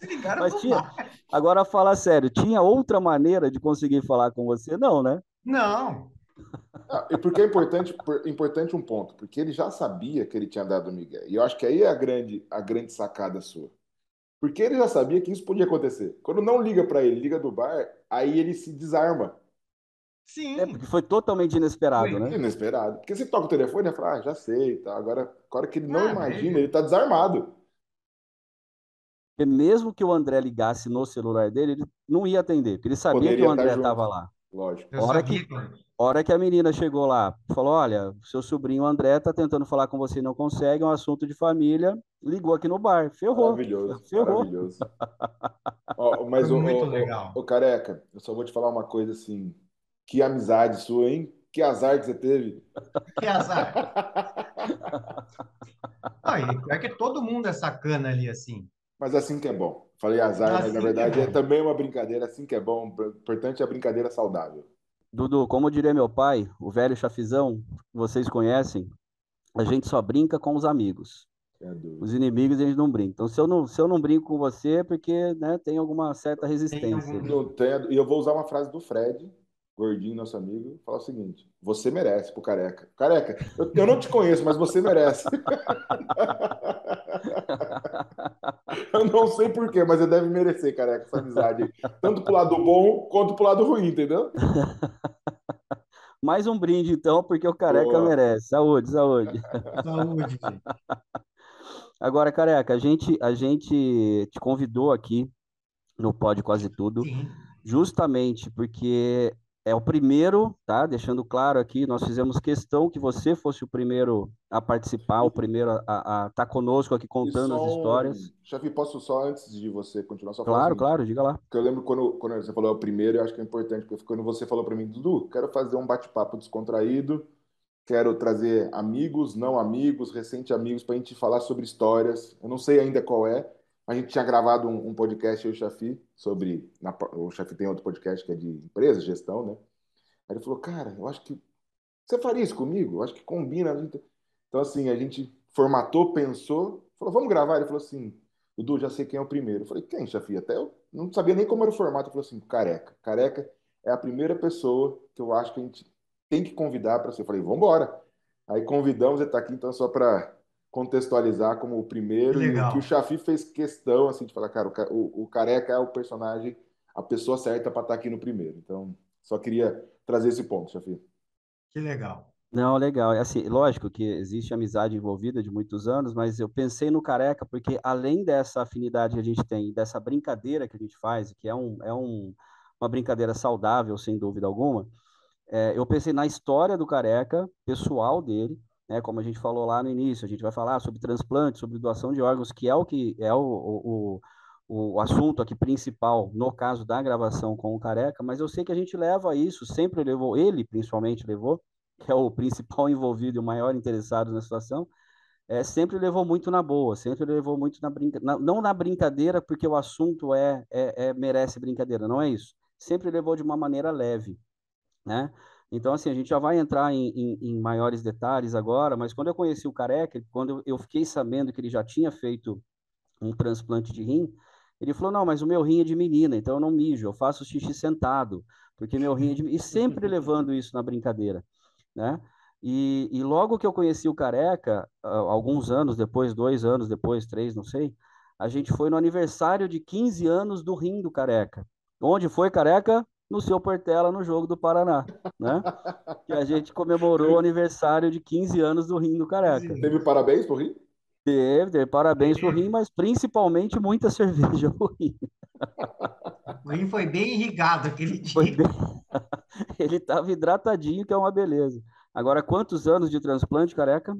Se ligaram Mas no tinha... bar. Agora fala sério, tinha outra maneira de conseguir falar com você? Não, né? Não. Ah, e porque é importante, importante um ponto, porque ele já sabia que ele tinha dado o Miguel. E eu acho que aí é a grande, a grande sacada sua. Porque ele já sabia que isso podia acontecer. Quando não liga para ele, liga do bar, aí ele se desarma. Sim. É porque foi totalmente inesperado, foi. né? Inesperado. Porque você toca o telefone e fala, ah, já sei, tá. Agora, agora que ele não ah, imagina, ele... ele tá desarmado. Porque mesmo que o André ligasse no celular dele, ele não ia atender, porque ele sabia Poderia que o André estava lá. Lógico. Hora, que, hora que a menina chegou lá, falou: Olha, seu sobrinho André tá tentando falar com você e não consegue, é um assunto de família. Ligou aqui no bar. Ferrou. Maravilhoso. Ferrou. Maravilhoso. Ó, mas, o, muito o, legal. O, o, careca, eu só vou te falar uma coisa assim. Que amizade sua, hein? Que azar que você teve. Que azar. Não, é que todo mundo é sacana ali, assim. Mas assim que é bom. Falei azar, assim mas na verdade é, é, também uma brincadeira, assim que é bom. O importante é a brincadeira saudável. Dudu, como diria meu pai, o velho chafizão, vocês conhecem, a gente só brinca com os amigos. É os inimigos a gente não brinca. Então, se eu não, se eu não brinco com você, é porque né, tem alguma certa resistência. Não tem, e eu vou usar uma frase do Fred, gordinho, nosso amigo, falar o seguinte: você merece pro careca. Careca, eu, eu não te conheço, mas você merece. eu não sei porquê, mas você deve merecer, careca, essa amizade. Tanto pro lado bom quanto pro lado ruim, entendeu? Mais um brinde, então, porque o careca Boa. merece. Saúde, saúde. Saúde, Agora, careca, a gente, a gente te convidou aqui no Pode Quase Tudo, Sim. justamente porque é o primeiro, tá? Deixando claro aqui, nós fizemos questão que você fosse o primeiro a participar, o primeiro a estar tá conosco aqui contando as histórias. Chefe, posso só, antes de você continuar, só Claro, assim, claro, diga lá. Porque eu lembro quando, quando você falou é o primeiro, eu acho que é importante, porque quando você falou para mim, Dudu, quero fazer um bate-papo descontraído, quero trazer amigos, não amigos, recente amigos, para a gente falar sobre histórias. Eu não sei ainda qual é, a gente tinha gravado um, um podcast, eu e o Chafi, sobre. Na, o Chafi tem outro podcast que é de empresa, gestão, né? Aí ele falou, cara, eu acho que. Você faria isso comigo? Eu acho que combina. Então, assim, a gente formatou, pensou, falou, vamos gravar? Ele falou assim, Dudu, já sei quem é o primeiro. Eu falei, quem, Chafi? Até eu não sabia nem como era o formato. Ele falou assim, careca. Careca é a primeira pessoa que eu acho que a gente tem que convidar para ser. Eu falei, vamos embora. Aí convidamos, ele está aqui, então, só para contextualizar como o primeiro. Legal. E que o Chafi fez questão assim de falar, cara, o, o, Careca é o personagem, a pessoa certa para estar tá aqui no primeiro. Então, só queria trazer esse ponto, Chafi. Que legal. Não, legal. É assim, lógico que existe amizade envolvida de muitos anos, mas eu pensei no Careca porque além dessa afinidade que a gente tem, dessa brincadeira que a gente faz, que é, um, é um, uma brincadeira saudável, sem dúvida alguma, é, eu pensei na história do Careca, pessoal dele, né, como a gente falou lá no início, a gente vai falar sobre transplante, sobre doação de órgãos, que é o que é o, o, o, assunto aqui principal no caso da gravação com o Careca, mas eu sei que a gente leva isso, sempre levou, ele principalmente levou, que é o principal envolvido e o maior interessado na situação, é, sempre levou muito na boa, sempre levou muito na brincadeira, não na brincadeira, porque o assunto é, é, é merece brincadeira, não é isso. Sempre levou de uma maneira leve, né? Então, assim, a gente já vai entrar em, em, em, maiores detalhes agora, mas quando eu conheci o Careca, quando eu fiquei sabendo que ele já tinha feito um transplante de rim, ele falou, não, mas o meu rim é de menina, então eu não mijo, eu faço xixi sentado, porque meu rim é de... E sempre levando isso na brincadeira, né? E, e logo que eu conheci o Careca, alguns anos depois, dois anos depois, três, não sei, a gente foi no aniversário de 15 anos do rim do Careca. Onde foi, Careca? No seu Portela no jogo do Paraná, né? que a gente comemorou o aniversário de 15 anos do Rim do Careca. Teve parabéns pro Rim? Teve, teve parabéns pro Rim, mas principalmente muita cerveja pro Rim. O Rim foi bem irrigado aquele dia. Bem... Ele estava hidratadinho, que é uma beleza. Agora, quantos anos de transplante, Careca?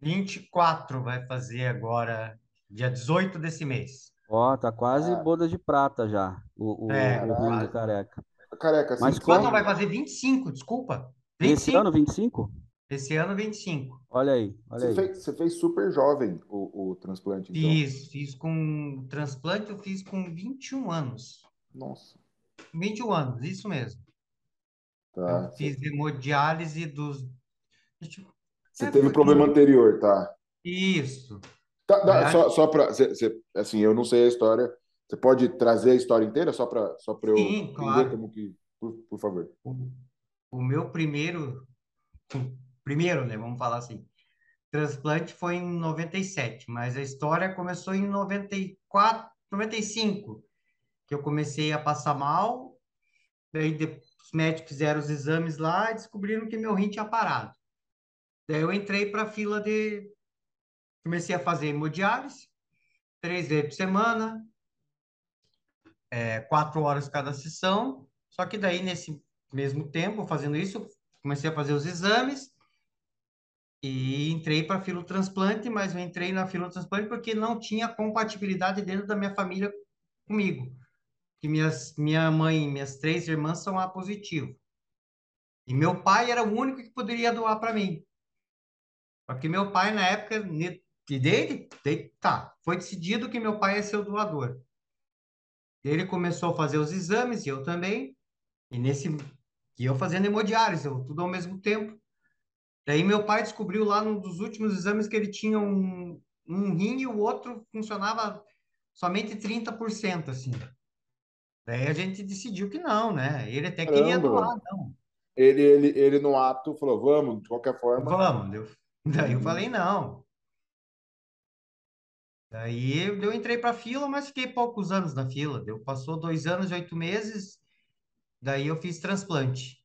24 vai fazer agora, dia 18 desse mês. Ó, tá quase é. bodas de prata já, o, o, é, o rim do careca. Careca, Mas quando vai fazer 25, desculpa. 25. Esse ano 25? Esse ano 25. Olha aí, olha você aí. Fez, você fez super jovem o, o transplante, então. Fiz, fiz com transplante eu fiz com 21 anos. Nossa. 21 anos, isso mesmo. Tá. Eu fiz hemodiálise dos Você é, teve problema anterior, tá? Isso. Tá, dá, só só para. Assim, eu não sei a história. Você pode trazer a história inteira só para só eu Sim, entender claro. como que. Por, por favor. O, o, meu primeiro. Primeiro, né? Vamos falar assim. Transplante foi em 97, mas a história começou em 94, 95, que eu comecei a passar mal. Daí os médicos fizeram os exames lá e descobriram que meu rim tinha parado. Daí eu entrei para a fila de Comecei a fazer hemodiálise, três vezes por semana, é, quatro horas cada sessão. Só que daí, nesse mesmo tempo, fazendo isso, comecei a fazer os exames e entrei para filotransplante, mas eu entrei na filotransplante porque não tinha compatibilidade dentro da minha família comigo. Que minhas, minha mãe e minhas três irmãs são A positivo. E meu pai era o único que poderia doar para mim. Porque meu pai, na época, e dele, tá, foi decidido que meu pai ser o doador. Ele começou a fazer os exames, e eu também, e nesse, e eu fazendo hemodiálise, eu, tudo ao mesmo tempo. Daí meu pai descobriu lá num dos últimos exames que ele tinha um, um rim e o outro funcionava somente 30%, assim. Daí a gente decidiu que não, né? Ele até Caramba. queria doar, não. Ele, ele, ele no ato falou, vamos, de qualquer forma. Vamos. Eu, daí eu falei, não. Daí eu entrei para a fila, mas fiquei poucos anos na fila. Deu, passou dois anos e oito meses, daí eu fiz transplante.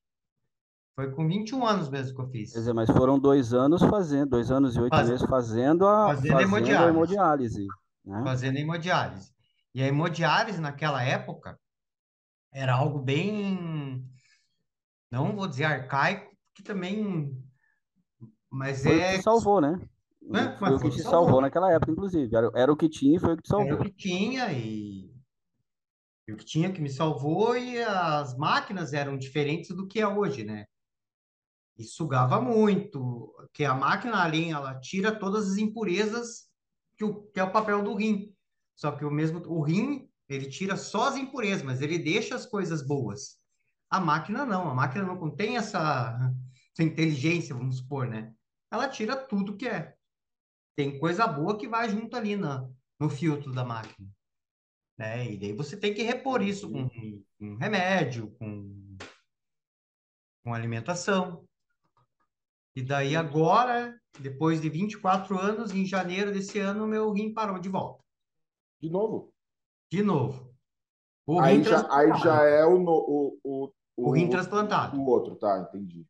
Foi com 21 anos mesmo que eu fiz. Quer dizer, mas foram dois anos fazendo, dois anos e oito Faz... meses fazendo a, fazendo, fazendo hemodiálise. A hemodiálise né? Fazendo hemodiálise. E a hemodiálise naquela época era algo bem, não vou dizer arcaico, que também, mas foi é... Que salvou, né? É, foi o que te salvou. salvou naquela época, inclusive. Era, era, o que tinha e foi o que te salvou. Era o que tinha e... o que tinha que me salvou e as máquinas eram diferentes do que é hoje, né? E sugava muito, que a máquina ali, ela tira todas as impurezas que, o, que é o papel do rim. Só que o mesmo, o rim, ele tira só as impurezas, mas ele deixa as coisas boas. A máquina não, a máquina não contém essa, essa inteligência, vamos supor, né? Ela tira tudo que é. Tem coisa boa que vai junto ali na, no filtro da máquina. Né? E daí você tem que repor isso com, com remédio, com, com alimentação. E daí agora, depois de 24 anos, em janeiro desse ano, meu rim parou de volta. De novo? De novo. O aí, já, aí já é o, o, o, o, rim transplantado. O outro, tá, entendi.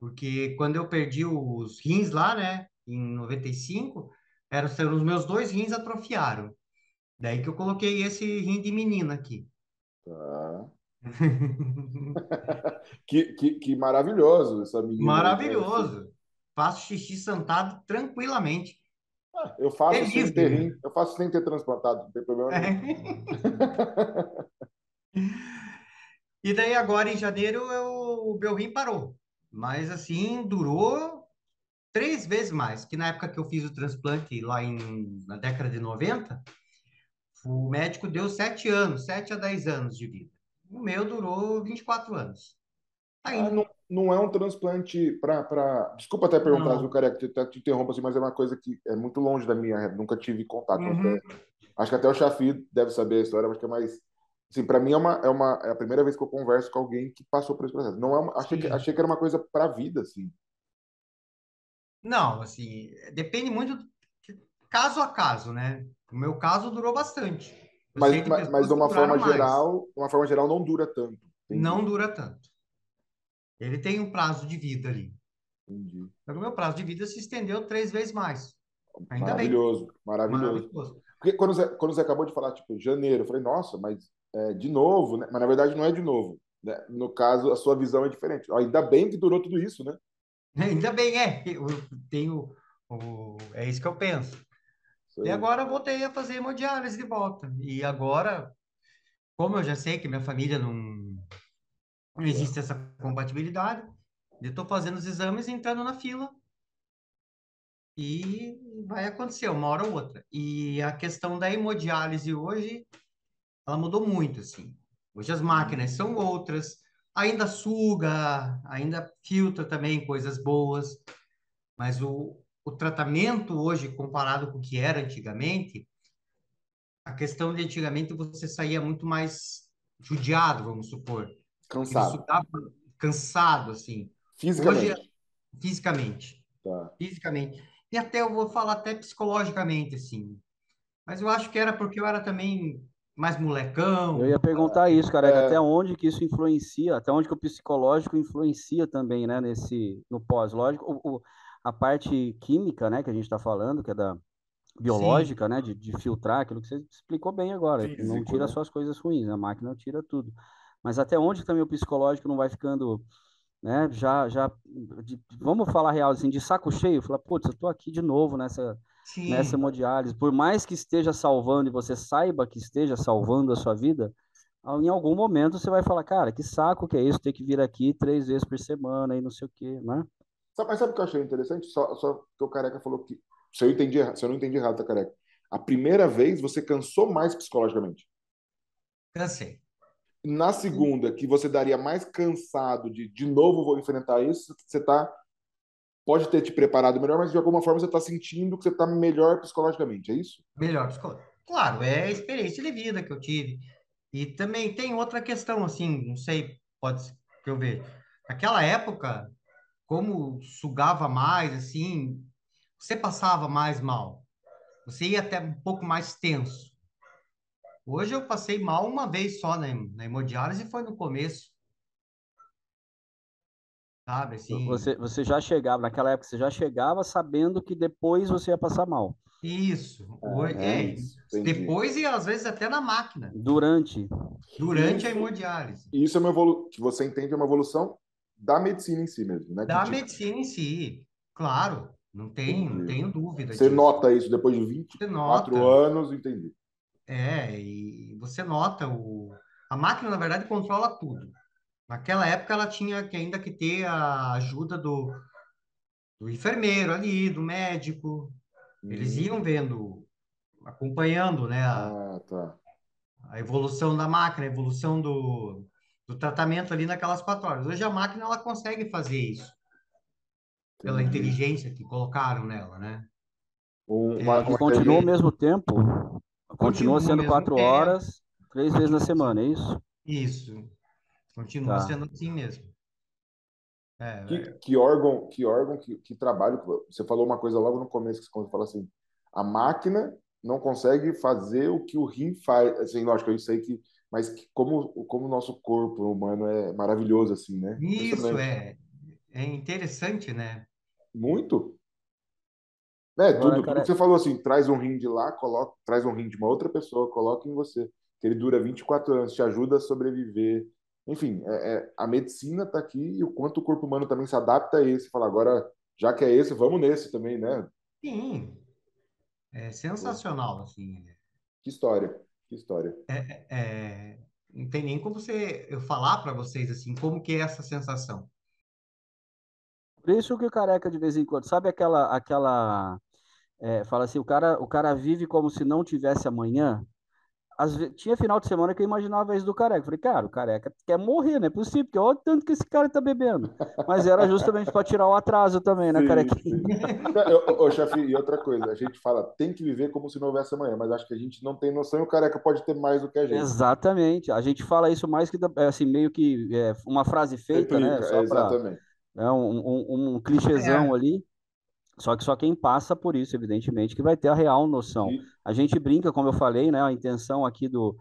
Porque quando eu perdi os rins lá, né, em 95, eram, os meus dois rins atrofiaram. Daí que eu coloquei esse rim de menina aqui. Tá. que, que, que, maravilhoso essa menina. Maravilhoso. Faço xixi sentado tranquilamente. Ah, eu faço sem ter rim, eu faço sem ter transplantado, não tem problema nenhum. e daí agora em janeiro eu, o meu rim parou. Mas assim, durou três vezes mais, que na época que eu fiz o transplante lá em, na década de 90, o médico deu sete anos, sete a dez anos de vida. O meu durou 24 anos. Tá ah, não, não é um transplante para. Pra... Desculpa até perguntar, o Careca, te, te interrompo assim, mas é uma coisa que é muito longe da minha, nunca tive contato. Uhum. Até, acho que até o Chafi deve saber a história, mas que é mais. Assim, para mim é uma, é uma é a primeira vez que eu converso com alguém que passou por esse processo. Não é uma, achei, que, achei que era uma coisa para a vida, assim. Não, assim, depende muito caso a caso, né? O meu caso durou bastante. Mas, mas, mas de uma forma mais. geral, uma forma geral não dura tanto. Entendi. Não dura tanto. Ele tem um prazo de vida ali. Entendi. o meu prazo de vida se estendeu três vezes mais. Ainda maravilhoso, bem. Maravilhoso, maravilhoso. Porque quando você, quando você acabou de falar, tipo, janeiro, eu falei, nossa, mas é, de novo, né? Mas na verdade não é de novo. Né? No caso, a sua visão é diferente. Ainda bem que durou tudo isso, né? Ainda bem, é. Eu tenho. O, é isso que eu penso. E agora eu voltei a fazer hemodiálise de volta. E agora, como eu já sei que minha família não, não existe essa compatibilidade, eu estou fazendo os exames entrando na fila. E vai acontecer uma hora ou outra. E a questão da hemodiálise hoje, ela mudou muito, assim. Hoje as máquinas são outras, ainda suga, ainda filtra também coisas boas, mas o, o tratamento hoje, comparado com o que era antigamente, a questão de antigamente você saía muito mais judiado, vamos supor. Cansado. cansado, assim. Fisicamente. Hoje, fisicamente. Tá. Fisicamente. E até eu vou falar até psicologicamente, assim. Mas eu acho que era porque eu era também mais molecão. Eu ia perguntar isso, cara, é... até onde que isso influencia, até onde que o psicológico influencia também, né, nesse, no pós. Lógico, o, o a parte química, né, que a gente está falando, que é da biológica, Sim. né, de, de, filtrar, aquilo que você explicou bem agora, não tira né? só as coisas ruins, a máquina tira tudo. Mas até onde também o psicológico não vai ficando, né, já, já, de, vamos falar real, assim, de saco cheio, falar, putz, eu tô aqui de novo nessa, Sim. nessa hemodiálise, por mais que esteja salvando e você saiba que esteja salvando a sua vida, em algum momento você vai falar, cara, que saco que é isso, ter que vir aqui três vezes por semana e não sei o quê, né? Mas sabe o que eu achei interessante? Só, só que o Careca falou que. Se eu, entendi, se eu não entendi errado, tá, Careca? A primeira vez você cansou mais psicologicamente. Cansei. Na segunda, que você daria mais cansado de de novo vou enfrentar isso, você tá pode ter te preparado melhor, mas de alguma forma você está sentindo que você está melhor psicologicamente, é isso? Melhor psicologicamente. Claro, é a experiência de vida que eu tive. E também tem outra questão, assim, não sei, pode que eu vejo. Naquela época, como sugava mais, assim, você passava mais mal. Você ia até um pouco mais tenso. Hoje eu passei mal uma vez só na, na hemodiálise e foi no começo. Sabe, assim... Você, você já chegava, naquela época, você já chegava sabendo que depois você ia passar mal. Isso. Hoje, é, é isso. Depois e às vezes até na máquina. Durante. Durante isso, a hemodiálise. Isso é uma evolução, que você entende é uma evolução da medicina em si mesmo, né? Da medicina em si, claro. Não tem, não tenho dúvida. Você disso. nota isso depois de 24 anos, entendi. É, e você nota o. A máquina, na verdade, controla tudo. Naquela época, ela tinha que ainda que ter a ajuda do, do enfermeiro ali, do médico. Eles hum. iam vendo, acompanhando, né? A, ah, tá. a evolução da máquina, a evolução do, do tratamento ali naquelas quatro horas. Hoje a máquina ela consegue fazer isso pela inteligência que colocaram nela, né? Uma, é, continua ao mesmo tempo, continua, continua sendo quatro tempo. horas, três vezes na semana, é isso? Isso, continua tá. sendo assim mesmo. É, que, é. que, órgão, que órgão, que, que trabalho. Você falou uma coisa logo no começo que você falou assim: a máquina não consegue fazer o que o rim faz. Assim, lógico, eu sei que, mas que como como o nosso corpo humano é maravilhoso assim, né? Isso é é interessante, né? Muito. É, tudo, tudo que você falou assim, traz um rim de lá, coloca, traz um rim de uma outra pessoa, coloca em você. Que ele dura 24 anos, te ajuda a sobreviver. Enfim, é, é, a medicina está aqui e o quanto o corpo humano também se adapta a esse. Fala, agora, já que é esse, vamos nesse também, né? Sim. É sensacional, assim. Que história, que história. É, é, é não tem nem como você, eu falar para vocês, assim, como que é essa sensação. Por isso que o careca de vez em quando, sabe aquela, aquela, é, fala assim, o cara, o cara vive como se não tivesse amanhã. Às vezes, tinha final de semana que eu imaginava isso do careca. falei, cara, o careca quer morrer, não é possível, porque olha o tanto que esse cara tá bebendo. Mas era justamente para tirar o atraso também, né, careca? Ô, chefe, e outra coisa, a gente fala, tem que viver como se não houvesse amanhã, mas acho que a gente não tem noção e o careca pode ter mais do que a gente. Exatamente. A gente fala isso mais que, assim, meio que é, uma frase feita, né? Só exatamente. Pra é um, um, um clichêzão é. ali. Só que só quem passa por isso, evidentemente, que vai ter a real noção. Sim. A gente brinca, como eu falei, né? A intenção aqui do,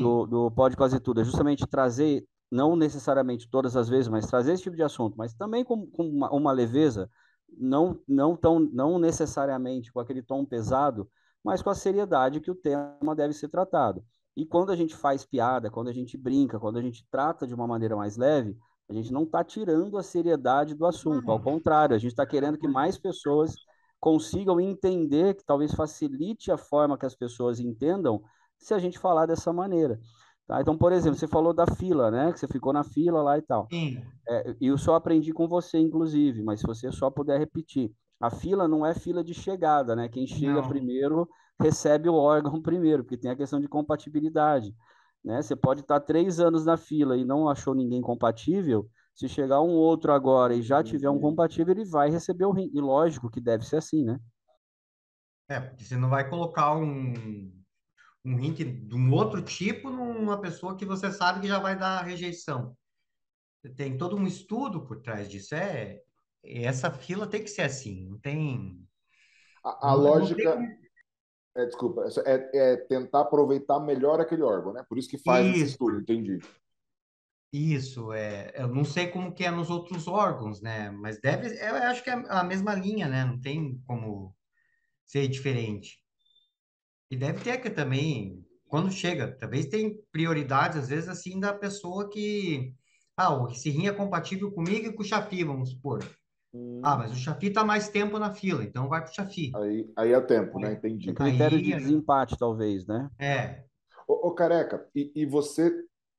do, do Pode Quase Tudo é justamente trazer, não necessariamente todas as vezes, mas trazer esse tipo de assunto, mas também com, com uma, uma, leveza, não, não, tão, não necessariamente com aquele tom pesado, mas com a seriedade que o tema deve ser tratado. E quando a gente faz piada, quando a gente brinca, quando a gente trata de uma maneira mais leve, a gente não está tirando a seriedade do assunto, ao contrário, a gente está querendo que mais pessoas consigam entender, que talvez facilite a forma que as pessoas entendam, se a gente falar dessa maneira. Tá? Então, por exemplo, você falou da fila, né? Que você ficou na fila lá e tal. Sim. É, eu só aprendi com você, inclusive, mas se você só puder repetir. A fila não é fila de chegada, né? Quem chega não. primeiro recebe o órgão primeiro, porque tem a questão de compatibilidade. Né? Você pode estar três anos na fila e não achou ninguém compatível. Se chegar um outro agora e já tiver um compatível, ele vai receber o rim. E lógico que deve ser assim, né? É, porque você não vai colocar um, um rim de um outro tipo numa pessoa que você sabe que já vai dar rejeição. Tem todo um estudo por trás disso. É, essa fila tem que ser assim, não tem. A, a não, lógica. Não tem é, desculpa, é, é, tentar aproveitar melhor aquele órgão, né? Por isso que faz isso. esse estudo, entendi. Isso, é, eu não sei como que é nos outros órgãos, né? Mas deve, eu acho que é a mesma linha, né? Não tem como ser diferente. E deve ter que também, quando chega, talvez tem prioridades, às vezes, assim, da pessoa que, ah, esse rim é compatível comigo e com o Chafi, vamos supor. Hum. Ah, mas o Chafi está mais tempo na fila, então vai para o Chafi. Aí, aí é tempo, né? Entendi. É critério aí, de desempate, talvez, né? É. Ô, ô Careca, e, e você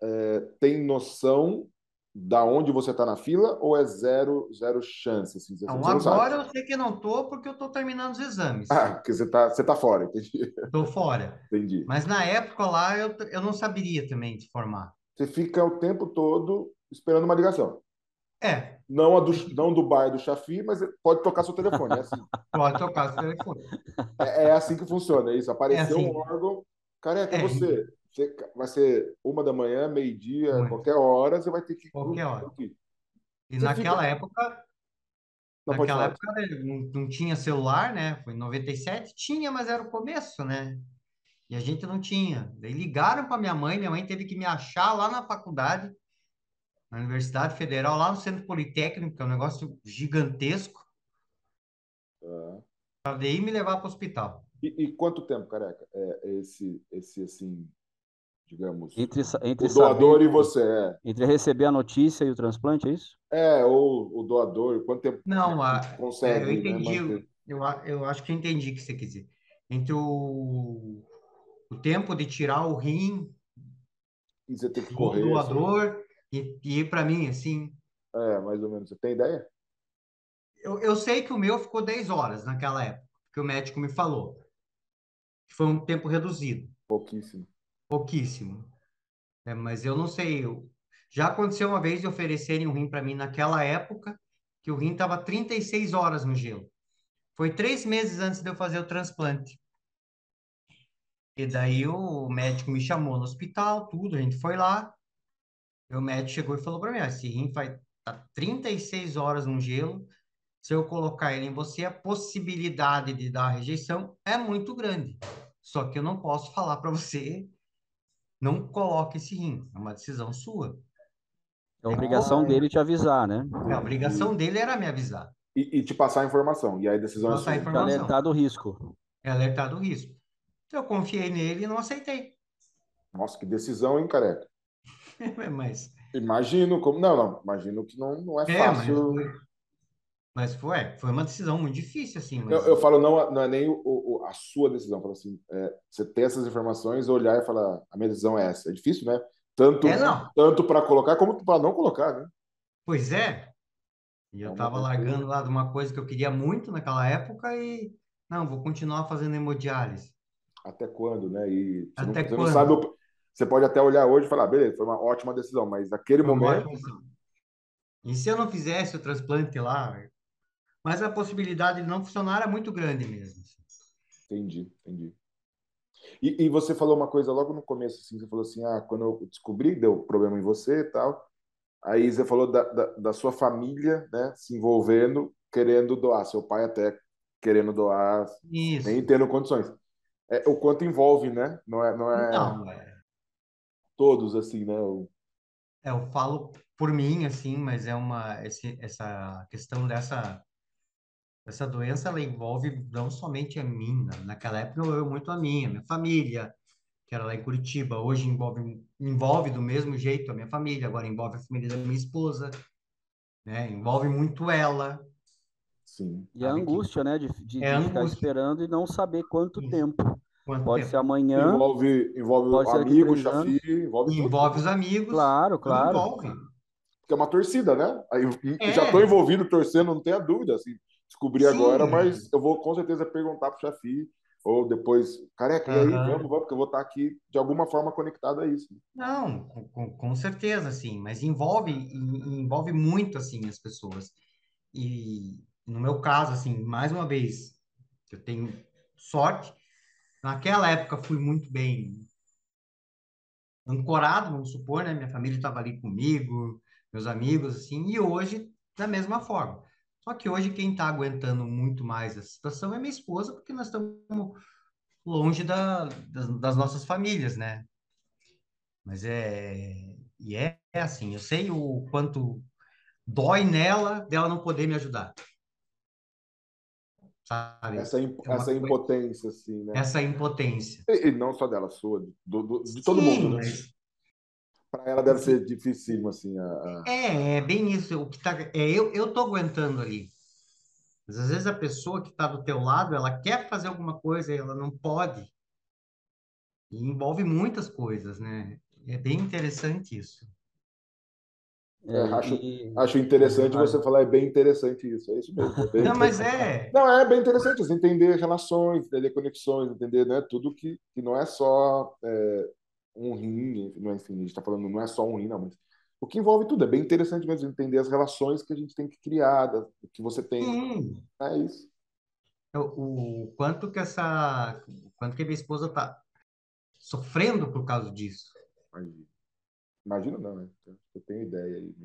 é, tem noção da onde você está na fila ou é zero, zero chance? Assim, não, agora eu sei que não estou porque eu estou terminando os exames. Ah, porque você está você tá fora, entendi. Estou fora. Entendi. Mas na época lá eu, eu não saberia também te formar. Você fica o tempo todo esperando uma ligação. É. Não, a do, não do bar do Chafi, mas pode tocar seu telefone. É assim. pode tocar seu telefone. É, é, assim que funciona, é isso. Apareceu é assim. um órgão. Careca, é, você. você. Vai ser uma da manhã, meio-dia, qualquer hora, você vai ter que. Qualquer hora. E você naquela fica... época. Não, naquela época né, não, não tinha celular, né? Foi em 97. Tinha, mas era o começo, né? E a gente não tinha. Daí ligaram para minha mãe, minha mãe teve que me achar lá na faculdade na Universidade Federal, lá no Centro Politécnico, que é um negócio gigantesco. É. Para daí me levar para o hospital. E, e, quanto tempo, careca, é, é esse, esse assim, digamos, entre, entre o doador saber, e você? É. Entre receber a notícia e o transplante, é isso? É, ou o doador, quanto tempo Não, a, consegue? É, eu né, entendi, né, eu, eu acho que eu entendi o que você quis dizer. Entre o, o tempo de tirar o rim e você tem que correr, do doador assim. E, e para mim, assim. É, mais ou menos. Você tem ideia? Eu, eu sei que o meu ficou 10 horas naquela época, que o médico me falou. Foi um tempo reduzido. Pouquíssimo. Pouquíssimo. É, mas eu não sei. Eu... Já aconteceu uma vez de oferecerem um rim para mim naquela época, que o rim estava 36 horas no gelo. Foi três meses antes de eu fazer o transplante. E daí o médico me chamou no hospital, tudo, a gente foi lá. Meu médico chegou e falou para mim: ah, esse rim vai tá 36 horas no gelo. Se eu colocar ele em você, a possibilidade de dar rejeição é muito grande. Só que eu não posso falar para você, não coloque esse rim. É uma decisão sua. É a obrigação é, dele te avisar, né? É, a obrigação dele era me avisar. E, e te passar a informação. E aí a decisão passar é sua. Alertar do risco. É alertar do risco. Então, eu confiei nele e não aceitei. Nossa, que decisão, hein, careca? mas... Imagino como. Não, não, imagino que não, não é, é fácil. Mas foi, mas foi, foi uma decisão muito difícil, assim. Mas... Eu, eu falo, não, não é nem o, o, a sua decisão. Eu falo assim, é, você ter essas informações, olhar e falar, a minha decisão é essa. É difícil, né? Tanto, é, tanto para colocar como para não colocar, né? Pois é. E eu estava é largando lá de uma coisa que eu queria muito naquela época e não, vou continuar fazendo hemodiálise. Até quando, né? E você, Até não, você não sabe o, você pode até olhar hoje e falar, beleza, foi uma ótima decisão, mas aquele foi momento. E se eu não fizesse o transplante lá? Mas a possibilidade de não funcionar é muito grande mesmo. Entendi, entendi. E, e, você falou uma coisa logo no começo, assim, você falou assim, ah, quando eu descobri, deu problema em você e tal, aí você falou da, da, da sua família, né, se envolvendo, querendo doar, seu pai até querendo doar, Isso. nem tendo condições. É, o quanto envolve, né? Não é, não é... Não, é todos, assim, né? É, eu falo por mim, assim, mas é uma esse, essa questão dessa essa doença ela envolve não somente a mim, né? naquela época eu muito a minha, minha família, que era lá em Curitiba, hoje envolve envolve do mesmo jeito a minha família, agora envolve a família da minha esposa, né? Envolve muito ela. Sim. E a angústia, que... né, de, de, é de ficar esperando e não saber quanto tempo. Quanto pode tempo? ser amanhã. Envolve, envolve pode o amigo, Chafi, envolve, envolve os amigos. Claro, claro. Envolve. Porque é uma torcida, né? Aí, é. Já estou envolvido torcendo, não tenha dúvida. Assim, descobri Sim. agora, mas eu vou com certeza perguntar para o Chafi. Ou depois, careca, uhum. e aí, vamos, vamos, porque eu vou estar aqui de alguma forma conectado a isso. Não, com, com certeza, sim, mas envolve, envolve muito, assim, as pessoas. E no meu caso, assim, mais uma vez, eu tenho sorte Naquela época fui muito bem ancorado, vamos supor, né? Minha família estava ali comigo, meus amigos, assim, e hoje da mesma forma. Só que hoje quem está aguentando muito mais essa situação é minha esposa, porque nós estamos longe da, das, das, nossas famílias, né? Mas é e é, é assim, eu sei o quanto dói nela dela não poder me ajudar sabe? Essa, imp é essa impotência, assim, né? Essa impotência. E, e não só dela, sua, do, do de todo Sim, mundo, né? Mas... Para ela deve ser dificílimo, assim. A, a... É, é bem isso. O que tá, é, eu, eu tô aguentando ali. Mas às vezes a pessoa que está do teu lado, ela quer fazer alguma coisa e ela não pode. E envolve muitas coisas, né? É bem interessante isso. É, acho, e... acho interessante você falar, é bem interessante isso, é isso mesmo. É não, mas é. Não, é bem interessante você entender relações, entender conexões, entender né, tudo que, que não é só é, um rim, não é, enfim, a gente está falando, não é só um rim, não, mas o que envolve tudo. É bem interessante mesmo entender as relações que a gente tem que criar, o que você tem. Sim. É isso. O, o quanto que essa. Quanto que a minha esposa está sofrendo por causa disso. Imagino não, né? Eu tenho ideia aí.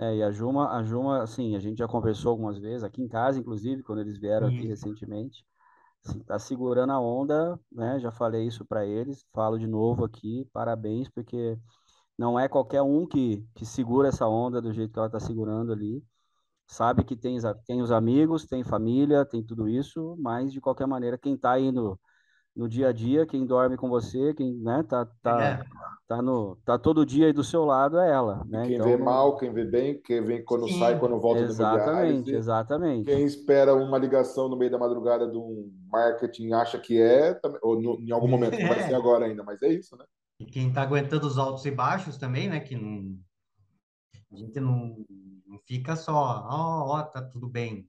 É, e a Juma, a Juma, assim, a gente já conversou algumas vezes, aqui em casa, inclusive, quando eles vieram aqui recentemente, assim, tá segurando a onda, né? Já falei isso para eles, falo de novo aqui, parabéns, porque não é qualquer um que, que segura essa onda do jeito que ela tá segurando ali. Sabe que tem, tem os amigos, tem família, tem tudo isso, mas de qualquer maneira, quem tá indo no dia a dia, quem dorme com você, quem né, tá, tá, é. tá, no, tá todo dia aí do seu lado é ela. Né? Quem então, vê mal, quem vê bem, quem vem quando Sim. sai, quando volta Exatamente, exatamente. Quem espera uma ligação no meio da madrugada de um marketing acha que é, ou no, em algum momento, não vai ser agora ainda, mas é isso, né? E quem tá aguentando os altos e baixos também, né? Que não, a gente não, não fica só, ó, oh, ó, tá tudo bem.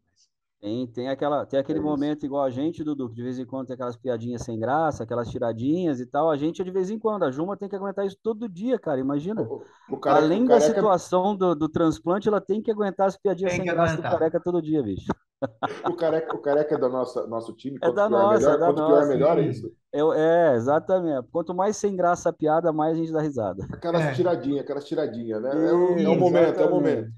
Tem, tem, aquela, tem aquele é momento igual a gente, Dudu, que de vez em quando tem aquelas piadinhas sem graça, aquelas tiradinhas e tal. A gente, de vez em quando, a Juma tem que aguentar isso todo dia, cara. Imagina. O, o careca, Além da careca... situação do, do transplante, ela tem que aguentar as piadinhas tem sem graça aguentar. do careca todo dia, bicho. O careca, o careca é do nosso, nosso time. É da nossa, melhor, é da quanto nossa. pior, melhor é isso? Eu, é, exatamente. Quanto mais sem graça a piada, mais a gente dá risada. Aquelas é. tiradinhas, aquelas tiradinhas, né? É, o, é o momento, é o momento.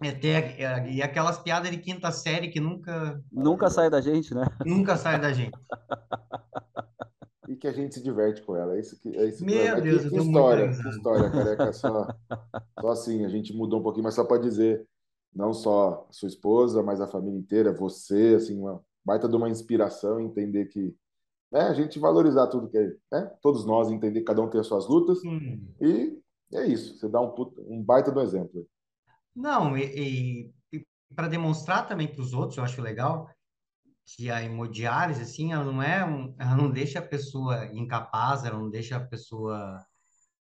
É, é, e aquelas piadas de quinta série que nunca. Nunca sai da gente, né? Nunca sai da gente. e que a gente se diverte com ela. É isso que, é isso Meu que, Deus, que, que história, que história, careca. Só, só assim, a gente mudou um pouquinho, mas só para dizer, não só a sua esposa, mas a família inteira, você, assim, uma baita de uma inspiração, entender que né, a gente valorizar tudo que é, né, todos nós entender que cada um tem as suas lutas. Hum. E é isso, você dá um, um baita do exemplo. Não, e, e para demonstrar também para os outros, eu acho legal que a hemodiálise, assim, ela não é um, ela não deixa a pessoa incapaz, ela não deixa a pessoa,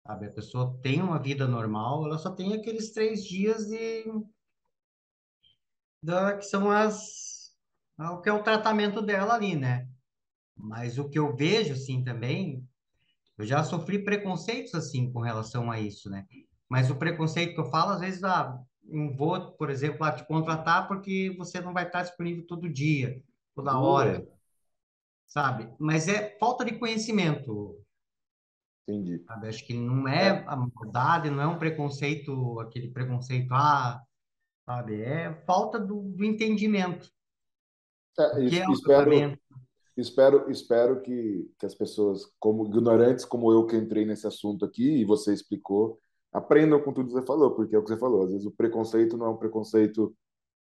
sabe, a pessoa tem uma vida normal, ela só tem aqueles três dias de, da, que são as, o que é o tratamento dela ali, né? Mas o que eu vejo, assim, também, eu já sofri preconceitos, assim, com relação a isso, né? Mas o preconceito que eu falo, às vezes, ah, não vou, por exemplo, te contratar porque você não vai estar disponível todo dia, toda hora, sabe? Mas é falta de conhecimento. Entendi. Sabe? Acho que não é a maldade, não é um preconceito, aquele preconceito, ah, sabe? É falta do, do entendimento. É, isso, é espero, espero, espero que, que as pessoas, como ignorantes como eu que entrei nesse assunto aqui e você explicou, aprendam com tudo que você falou, porque é o que você falou. Às vezes o preconceito não é um preconceito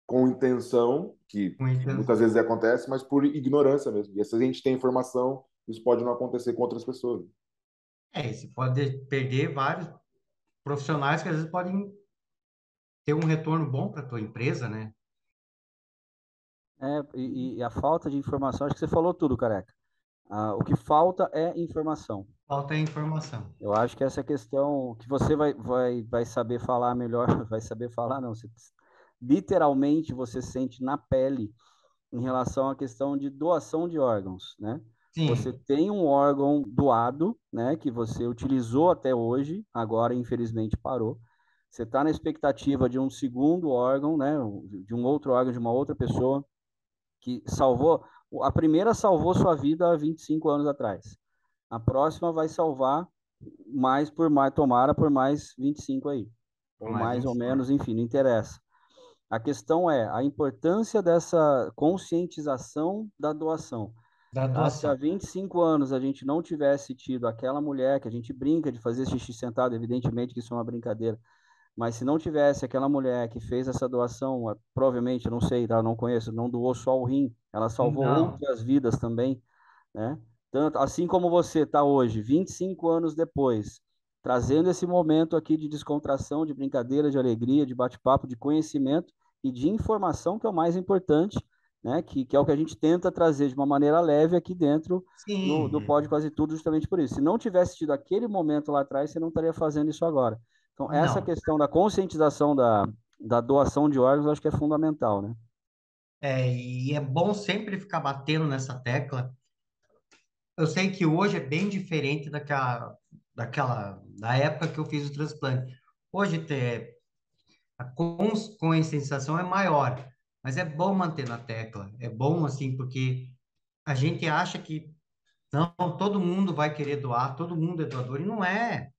com intenção, que com intenção. muitas vezes acontece, mas por ignorância mesmo. E se a gente tem informação, isso pode não acontecer com outras pessoas. É, você pode perder vários profissionais que às vezes podem ter um retorno bom para a tua empresa, né? É, e, e, a falta de informação, acho que você falou tudo, careca. Ah, o que falta é informação. Falta informação. Eu acho que essa questão que você vai, vai, vai saber falar melhor, vai saber falar, não. Você, literalmente você sente na pele em relação à questão de doação de órgãos, né? Sim. Você tem um órgão doado, né, que você utilizou até hoje, agora infelizmente parou. Você está na expectativa de um segundo órgão, né, de um outro órgão de uma outra pessoa que salvou. A primeira salvou sua vida há 25 anos atrás. A próxima vai salvar mais por mais, tomara por mais 25 aí. Ou mais, mais ou menos, enfim, não interessa. A questão é a importância dessa conscientização da doação. Da doação. Se há 25 anos a gente não tivesse tido aquela mulher que a gente brinca de fazer xixi sentado, evidentemente que isso é uma brincadeira, mas se não tivesse aquela mulher que fez essa doação, provavelmente, não sei, tá? não conheço, não doou só o rim, ela salvou não. outras vidas também, né? Tanto, assim como você está hoje, 25 anos depois, trazendo esse momento aqui de descontração, de brincadeira, de alegria, de bate-papo, de conhecimento e de informação, que é o mais importante, né? Que, que é o que a gente tenta trazer de uma maneira leve aqui dentro do, do Pode Quase Tudo, justamente por isso. Se não tivesse tido aquele momento lá atrás, você não estaria fazendo isso agora. Então, essa Não. questão da conscientização da, da doação de órgãos, eu acho que é fundamental, né? É, e é bom sempre ficar batendo nessa tecla. Eu sei que hoje é bem diferente daquela, daquela da época que eu fiz o transplante. Hoje ter, a conscientização é maior, mas é bom manter na tecla. É bom assim porque a gente acha que não, todo mundo vai querer doar, todo mundo é doador e não é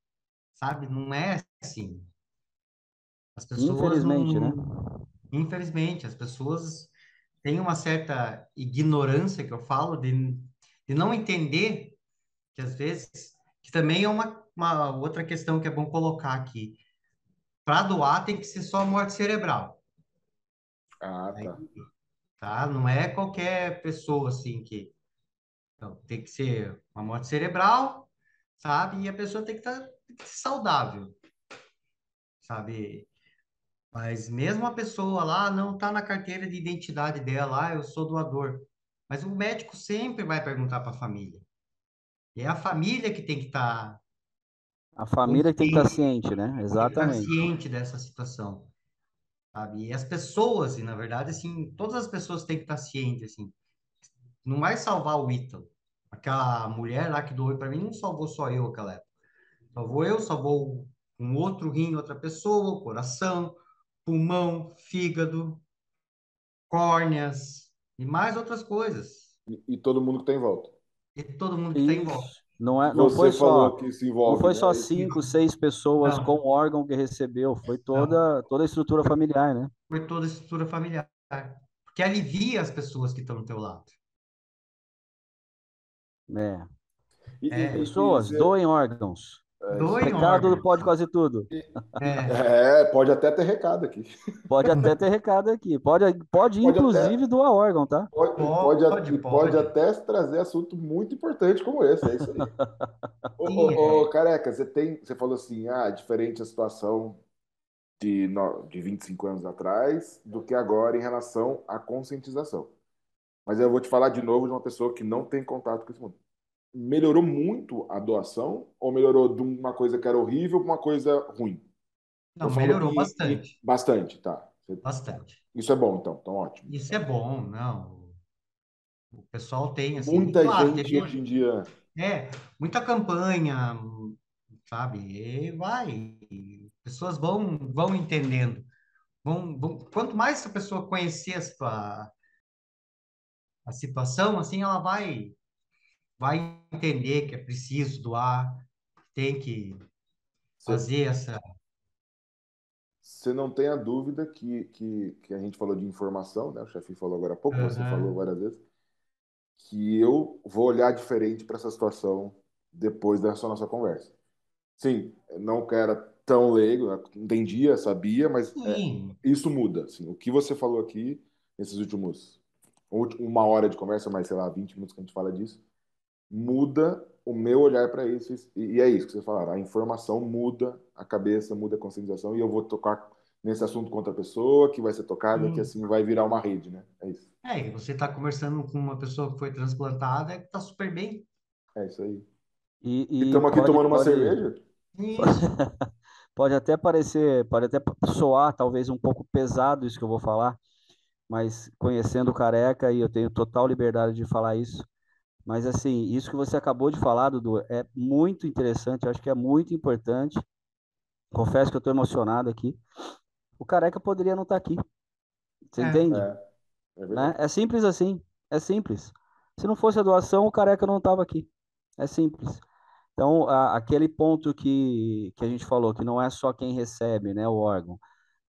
sabe? Não é assim. As pessoas Infelizmente, não... né? Infelizmente, as pessoas têm uma certa ignorância, que eu falo, de, de não entender que às vezes, que também é uma, uma outra questão que é bom colocar aqui. Para doar tem que ser só morte cerebral. Ah, tá. Tá? Não é qualquer pessoa assim que. Então, tem que ser uma morte cerebral, sabe? E a pessoa tem que estar tá saudável, sabe? Mas mesmo a pessoa lá não tá na carteira de identidade dela, ah, eu sou doador. Mas o médico sempre vai perguntar para a família. E é a família que tem que estar. Tá a família que tem que estar tá ciente, né? Exatamente. Tem que ciente dessa situação. Sabe? E as pessoas, e na verdade, assim, todas as pessoas têm que estar tá cientes, assim. Não vai salvar o Ítalo. Aquela mulher lá que doou para mim não salvou só eu aquela época. Só vou eu, só vou um outro rim, outra pessoa, coração, pulmão, fígado, córneas e mais outras coisas. E, e todo mundo que tem em volta. E todo mundo que tem em volta. Não, é, não foi só, envolve, não foi só né? cinco, seis pessoas não. com órgão que recebeu, foi toda, toda a estrutura familiar, né? Foi toda a estrutura familiar. Porque alivia as pessoas que estão do teu lado. É. E, é. Pessoas, doem órgãos. É, recado do pode quase tudo. É. é. pode até ter recado aqui. Pode até ter recado aqui. Pode, pode, pode inclusive até, doar órgão, tá? Pode, pode, pode, pode, até trazer assunto muito importante como esse, é isso aí. ô, ô, ô, careca, você tem, você falou assim, ah, diferente a situação de, de 25 anos atrás do que agora em relação à conscientização. Mas eu vou te falar de novo de uma pessoa que não tem contato com esse mundo melhorou muito a doação ou melhorou de uma coisa que era horrível para uma coisa ruim? Não, melhorou que, bastante. Bastante, tá. Bastante. Isso é bom, então. Então, ótimo. Isso é bom, não. O pessoal tem, assim... Muita claro, gente hoje em dia... É, muita campanha, sabe? E vai. Pessoas vão, vão entendendo. Vão, vão, quanto mais a pessoa conhecer a, a situação, assim, ela vai vai entender que é preciso doar, tem que fazer essa. Você não tem a dúvida que, que, que a gente falou de informação, né? O chefe falou agora há pouco, uhum. você falou várias vezes, que eu vou olhar diferente para essa situação depois dessa nossa conversa. Sim, não era tão leigo, entendia, sabia, mas é, isso muda. Assim, o que você falou aqui nesses últimos uma hora de conversa, mais sei lá, 20 minutos que a gente fala disso, muda o meu olhar para isso. E é isso que vocês falaram. A informação muda a cabeça, muda a conscientização. E eu vou tocar nesse assunto com outra pessoa, que vai ser tocada, hum. que assim vai virar uma rede, né? É isso. É, e você está conversando com uma pessoa que foi transplantada, que está super bem. É isso aí. E estamos aqui tomando uma pode... cerveja? pode até parecer, pode até soar talvez um pouco pesado isso que eu vou falar, mas conhecendo o Careca, e eu tenho total liberdade de falar isso, mas, assim, isso que você acabou de falar, Dudu, é muito interessante, eu acho que é muito importante. Confesso que eu estou emocionado aqui. O Careca poderia não estar tá aqui. Você é. entende? É. É, né? é simples assim. É simples. Se não fosse a doação, o Careca não estava aqui. É simples. Então, a, aquele ponto que, que a gente falou, que não é só quem recebe né, o órgão,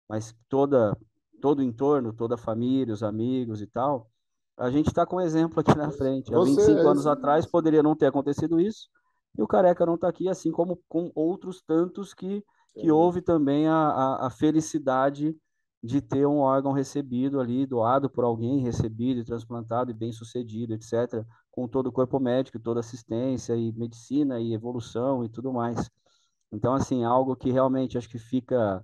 mas toda, todo o entorno, toda a família, os amigos e tal, a gente está com um exemplo aqui na frente. Há 25 Você, anos é... atrás poderia não ter acontecido isso, e o Careca não está aqui, assim como com outros tantos que, que houve também a, a, a, felicidade de ter um órgão recebido ali, doado por alguém, recebido e transplantado e bem sucedido, etc., com todo o corpo médico, toda assistência e medicina e evolução e tudo mais. Então, assim, algo que realmente acho que fica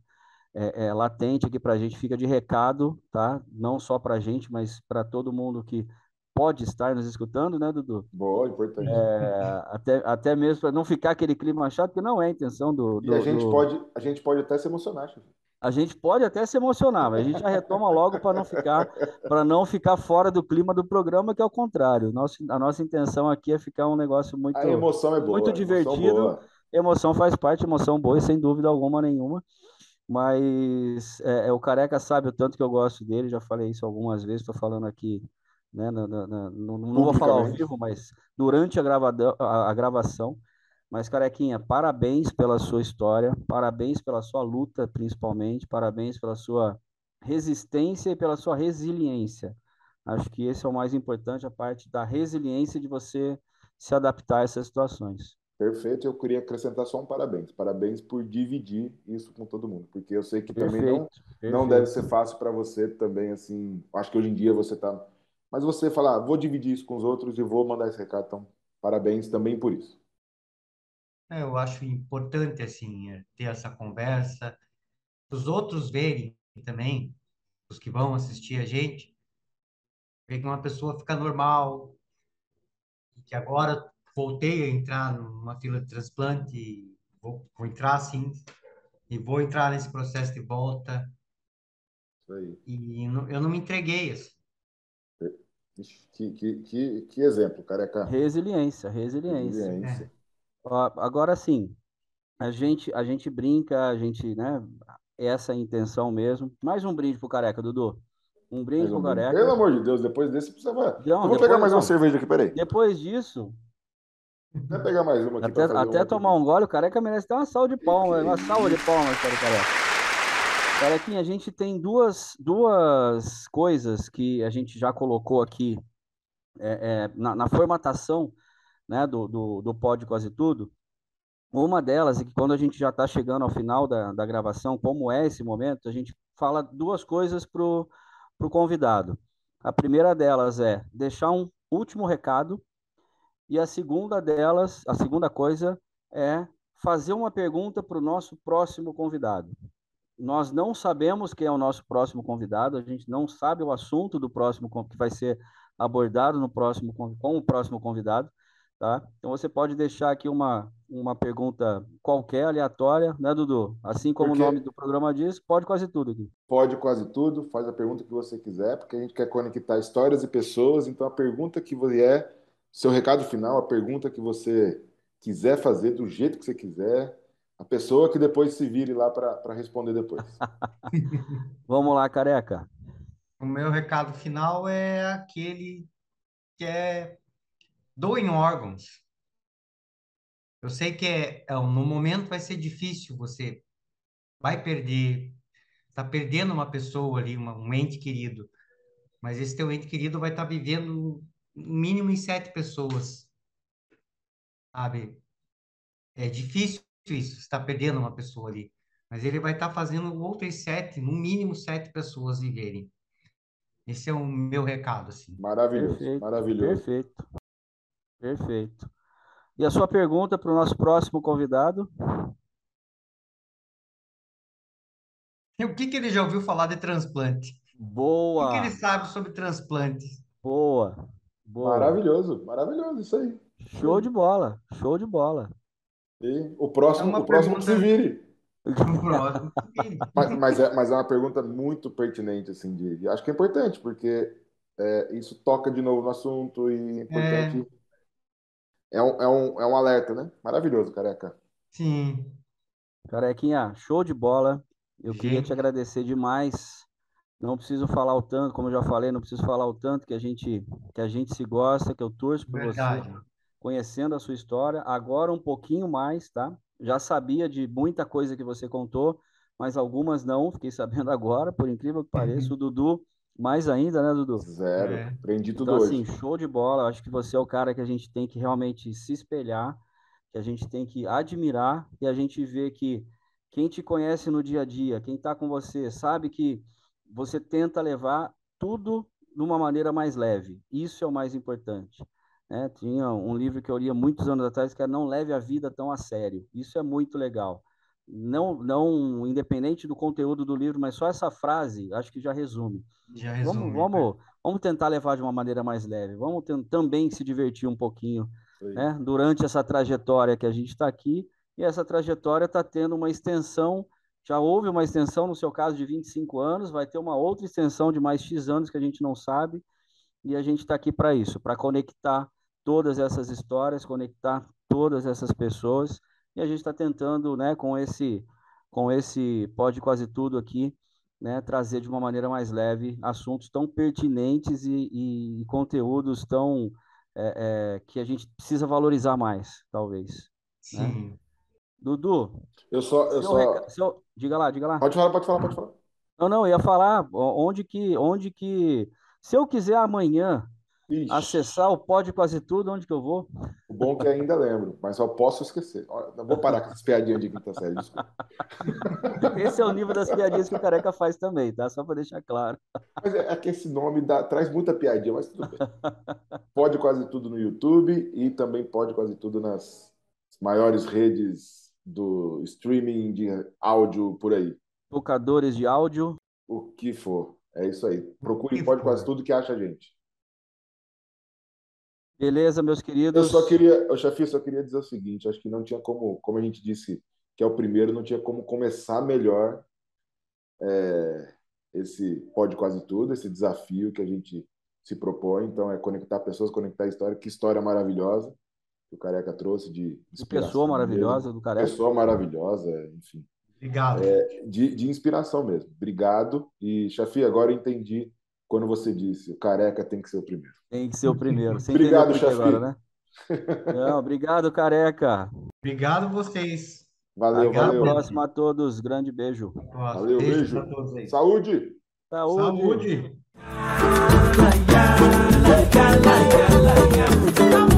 é, é, latente aqui para a gente, fica de recado, tá? Não só para a gente, mas para todo mundo que pode estar nos escutando, né, Dudu? Boa, importante. É, até, até mesmo para não ficar aquele clima chato, que não é a intenção do. do e a gente, do... Pode, a gente pode até se emocionar, chefe. A gente pode até se emocionar, mas a gente já retoma logo para não ficar para não ficar fora do clima do programa, que é o contrário. Nosso, a nossa intenção aqui é ficar um negócio muito a emoção é boa, muito divertido. Emoção, emoção faz parte, emoção boa, sem dúvida alguma nenhuma. Mas é, é, o Careca sabe o tanto que eu gosto dele, já falei isso algumas vezes, estou falando aqui, né, na, na, na, não, não vou falar ao vivo, mas durante a, gravada, a, a gravação mas, Carequinha, parabéns pela sua história, parabéns pela sua luta, principalmente, parabéns pela sua resistência e pela sua resiliência. Acho que esse é o mais importante, a parte da resiliência de você se adaptar a essas situações. Perfeito, eu queria acrescentar só um parabéns. Parabéns por dividir isso com todo mundo, porque eu sei que perfeito, também não, não deve ser fácil para você também, assim, acho que hoje em dia você está... Mas você falar, ah, vou dividir isso com os outros e vou mandar esse recado, então parabéns também por isso. É, eu acho importante assim é, ter essa conversa, os outros verem também, os que vão assistir a gente, ver que uma pessoa fica normal, que agora voltei a entrar numa fila de transplante, vou, vou entrar sim, e vou entrar nesse processo de volta. Isso aí. E não, eu não me entreguei. Assim. Que, que, que, que exemplo, careca. Resiliência, resiliência. resiliência. É. Agora sim, a gente, a gente brinca, a gente, né? Essa é a intenção mesmo. Mais um brinde pro Careca, Dudu. Um brinde um pro Careca. Pelo amor de Deus, depois desse precisa. Não, Eu vou pegar mais não. uma cerveja aqui, peraí. Depois disso. Vou pegar mais uma aqui. Até, até tomar um gole, o Careca merece ter uma salva de palmas, uma salva de palmas para o Careca. Carequinha, a gente tem duas, duas coisas que a gente já colocou aqui é, é, na, na formatação né, do, do, do Pode Quase Tudo. Uma delas é que quando a gente já está chegando ao final da, da gravação, como é esse momento, a gente fala duas coisas para o convidado. A primeira delas é deixar um último recado, e a segunda delas, a segunda coisa é fazer uma pergunta para o nosso próximo convidado. Nós não sabemos quem é o nosso próximo convidado, a gente não sabe o assunto do próximo que vai ser abordado no próximo com o próximo convidado, Tá? Então você pode deixar aqui uma, uma pergunta qualquer, aleatória, né, Dudu? Assim como porque... o nome do programa diz, pode quase tudo aqui. Pode quase tudo, faz a pergunta que você quiser, porque a gente quer conectar histórias e pessoas, então a pergunta que é seu recado final, a pergunta que você quiser fazer do jeito que você quiser, a pessoa que depois se vire lá para responder depois. Vamos lá, careca. O meu recado final é aquele que é doem órgãos. Eu sei que é, é, no momento vai ser difícil, você vai perder, está perdendo uma pessoa ali, uma, um ente querido, mas esse teu ente querido vai estar tá vivendo mínimo em sete pessoas, sabe? É difícil isso, está perdendo uma pessoa ali, mas ele vai estar tá fazendo outras sete, no mínimo sete pessoas viverem. Esse é o meu recado, assim. Maravilhoso, perfeito, maravilhoso. Perfeito. Perfeito. E a sua pergunta para o nosso próximo convidado? O que, que ele já ouviu falar de transplante? Boa. O que, que ele sabe sobre transplante? Boa. Boa. Maravilhoso, maravilhoso, isso aí. Show de bola, show de bola. E o próximo, é o próximo pergunta... que se vire. O próximo mas, mas, é, mas é uma pergunta muito pertinente, assim, de, acho que é importante, porque é, isso toca de novo no assunto e é importante é é um, é um, é um alerta, né? Maravilhoso, careca. Sim. Carequinha, show de bola. Eu Gente. queria te agradecer demais. Não preciso falar o tanto, como eu já falei, não preciso falar o tanto que a gente que a gente se gosta, que eu torço por Verdade. você, conhecendo a sua história. Agora um pouquinho mais, tá? Já sabia de muita coisa que você contou, mas algumas não, fiquei sabendo agora, por incrível que pareça. O Dudu mais ainda, né, Dudu? Zero. É. Aprendi tudo então, hoje. assim, show de bola. Acho que você é o cara que a gente tem que realmente se espelhar, que a gente tem que admirar e a gente vê que quem te conhece no dia a dia, quem está com você, sabe que você tenta levar tudo de uma maneira mais leve. Isso é o mais importante. Né? Tinha um livro que eu lia muitos anos atrás que era Não Leve a Vida Tão a Sério. Isso é muito legal. não, não independente do conteúdo do livro, mas só essa frase, acho que já resume. Já resume. Vamos, vamos, vamos tentar levar de uma maneira mais leve. Vamos também se divertir um pouquinho, né? Durante essa trajetória que a gente está aqui e essa trajetória está tendo uma extensão. Já houve uma extensão no seu caso de 25 anos, vai ter uma outra extensão de mais X anos que a gente não sabe, e a gente está aqui para isso, para conectar todas essas histórias, conectar todas essas pessoas e a gente está tentando, né, com esse, com esse pode quase tudo aqui, né, trazer de uma maneira mais leve assuntos tão pertinentes e, e, conteúdos tão é, é, que a gente precisa valorizar mais, talvez. Né? Sim. Né? Dudu, eu só, eu só... Rec... Seu... diga lá, diga lá. Pode falar, pode falar, pode falar. Não, não, eu ia falar onde que, onde que, se eu quiser amanhã Ixi. Acessar o Pode Quase Tudo, onde que eu vou? O bom é que ainda lembro, mas só posso esquecer. Não vou parar com essas piadinhas de quinta série, desculpa. Esse é o nível das piadinhas que o Careca faz também, tá? Só para deixar claro. Mas é, é, que esse nome dá, traz muita piadinha, mas tudo bem. Pode Quase Tudo no YouTube e também Pode Quase Tudo nas maiores redes do streaming de áudio por aí. Tocadores de áudio. O que for. É isso aí. Procure Pode Quase Tudo que acha a gente. Beleza, meus queridos. Eu só queria, o chefe, só queria dizer o seguinte, acho que não tinha como, como a gente disse, que é o primeiro, não tinha como começar melhor é, esse pode quase tudo, esse desafio que a gente se propõe. Então é conectar pessoas, conectar história. Que história maravilhosa que o Careca trouxe de pessoa maravilhosa mesmo. do Careca. Pessoa maravilhosa, enfim. Obrigado. É, de, de inspiração mesmo. Obrigado. E, chefe, agora eu entendi quando você disse o careca tem que ser o primeiro. Tem que ser o primeiro. Você obrigado, chefe. Agora, né? Não, obrigado, careca. Obrigado vocês. Valeu, Até valeu. Até a próxima a todos. Grande beijo. Valeu, beijo. beijo. Saúde. Saúde. Saúde.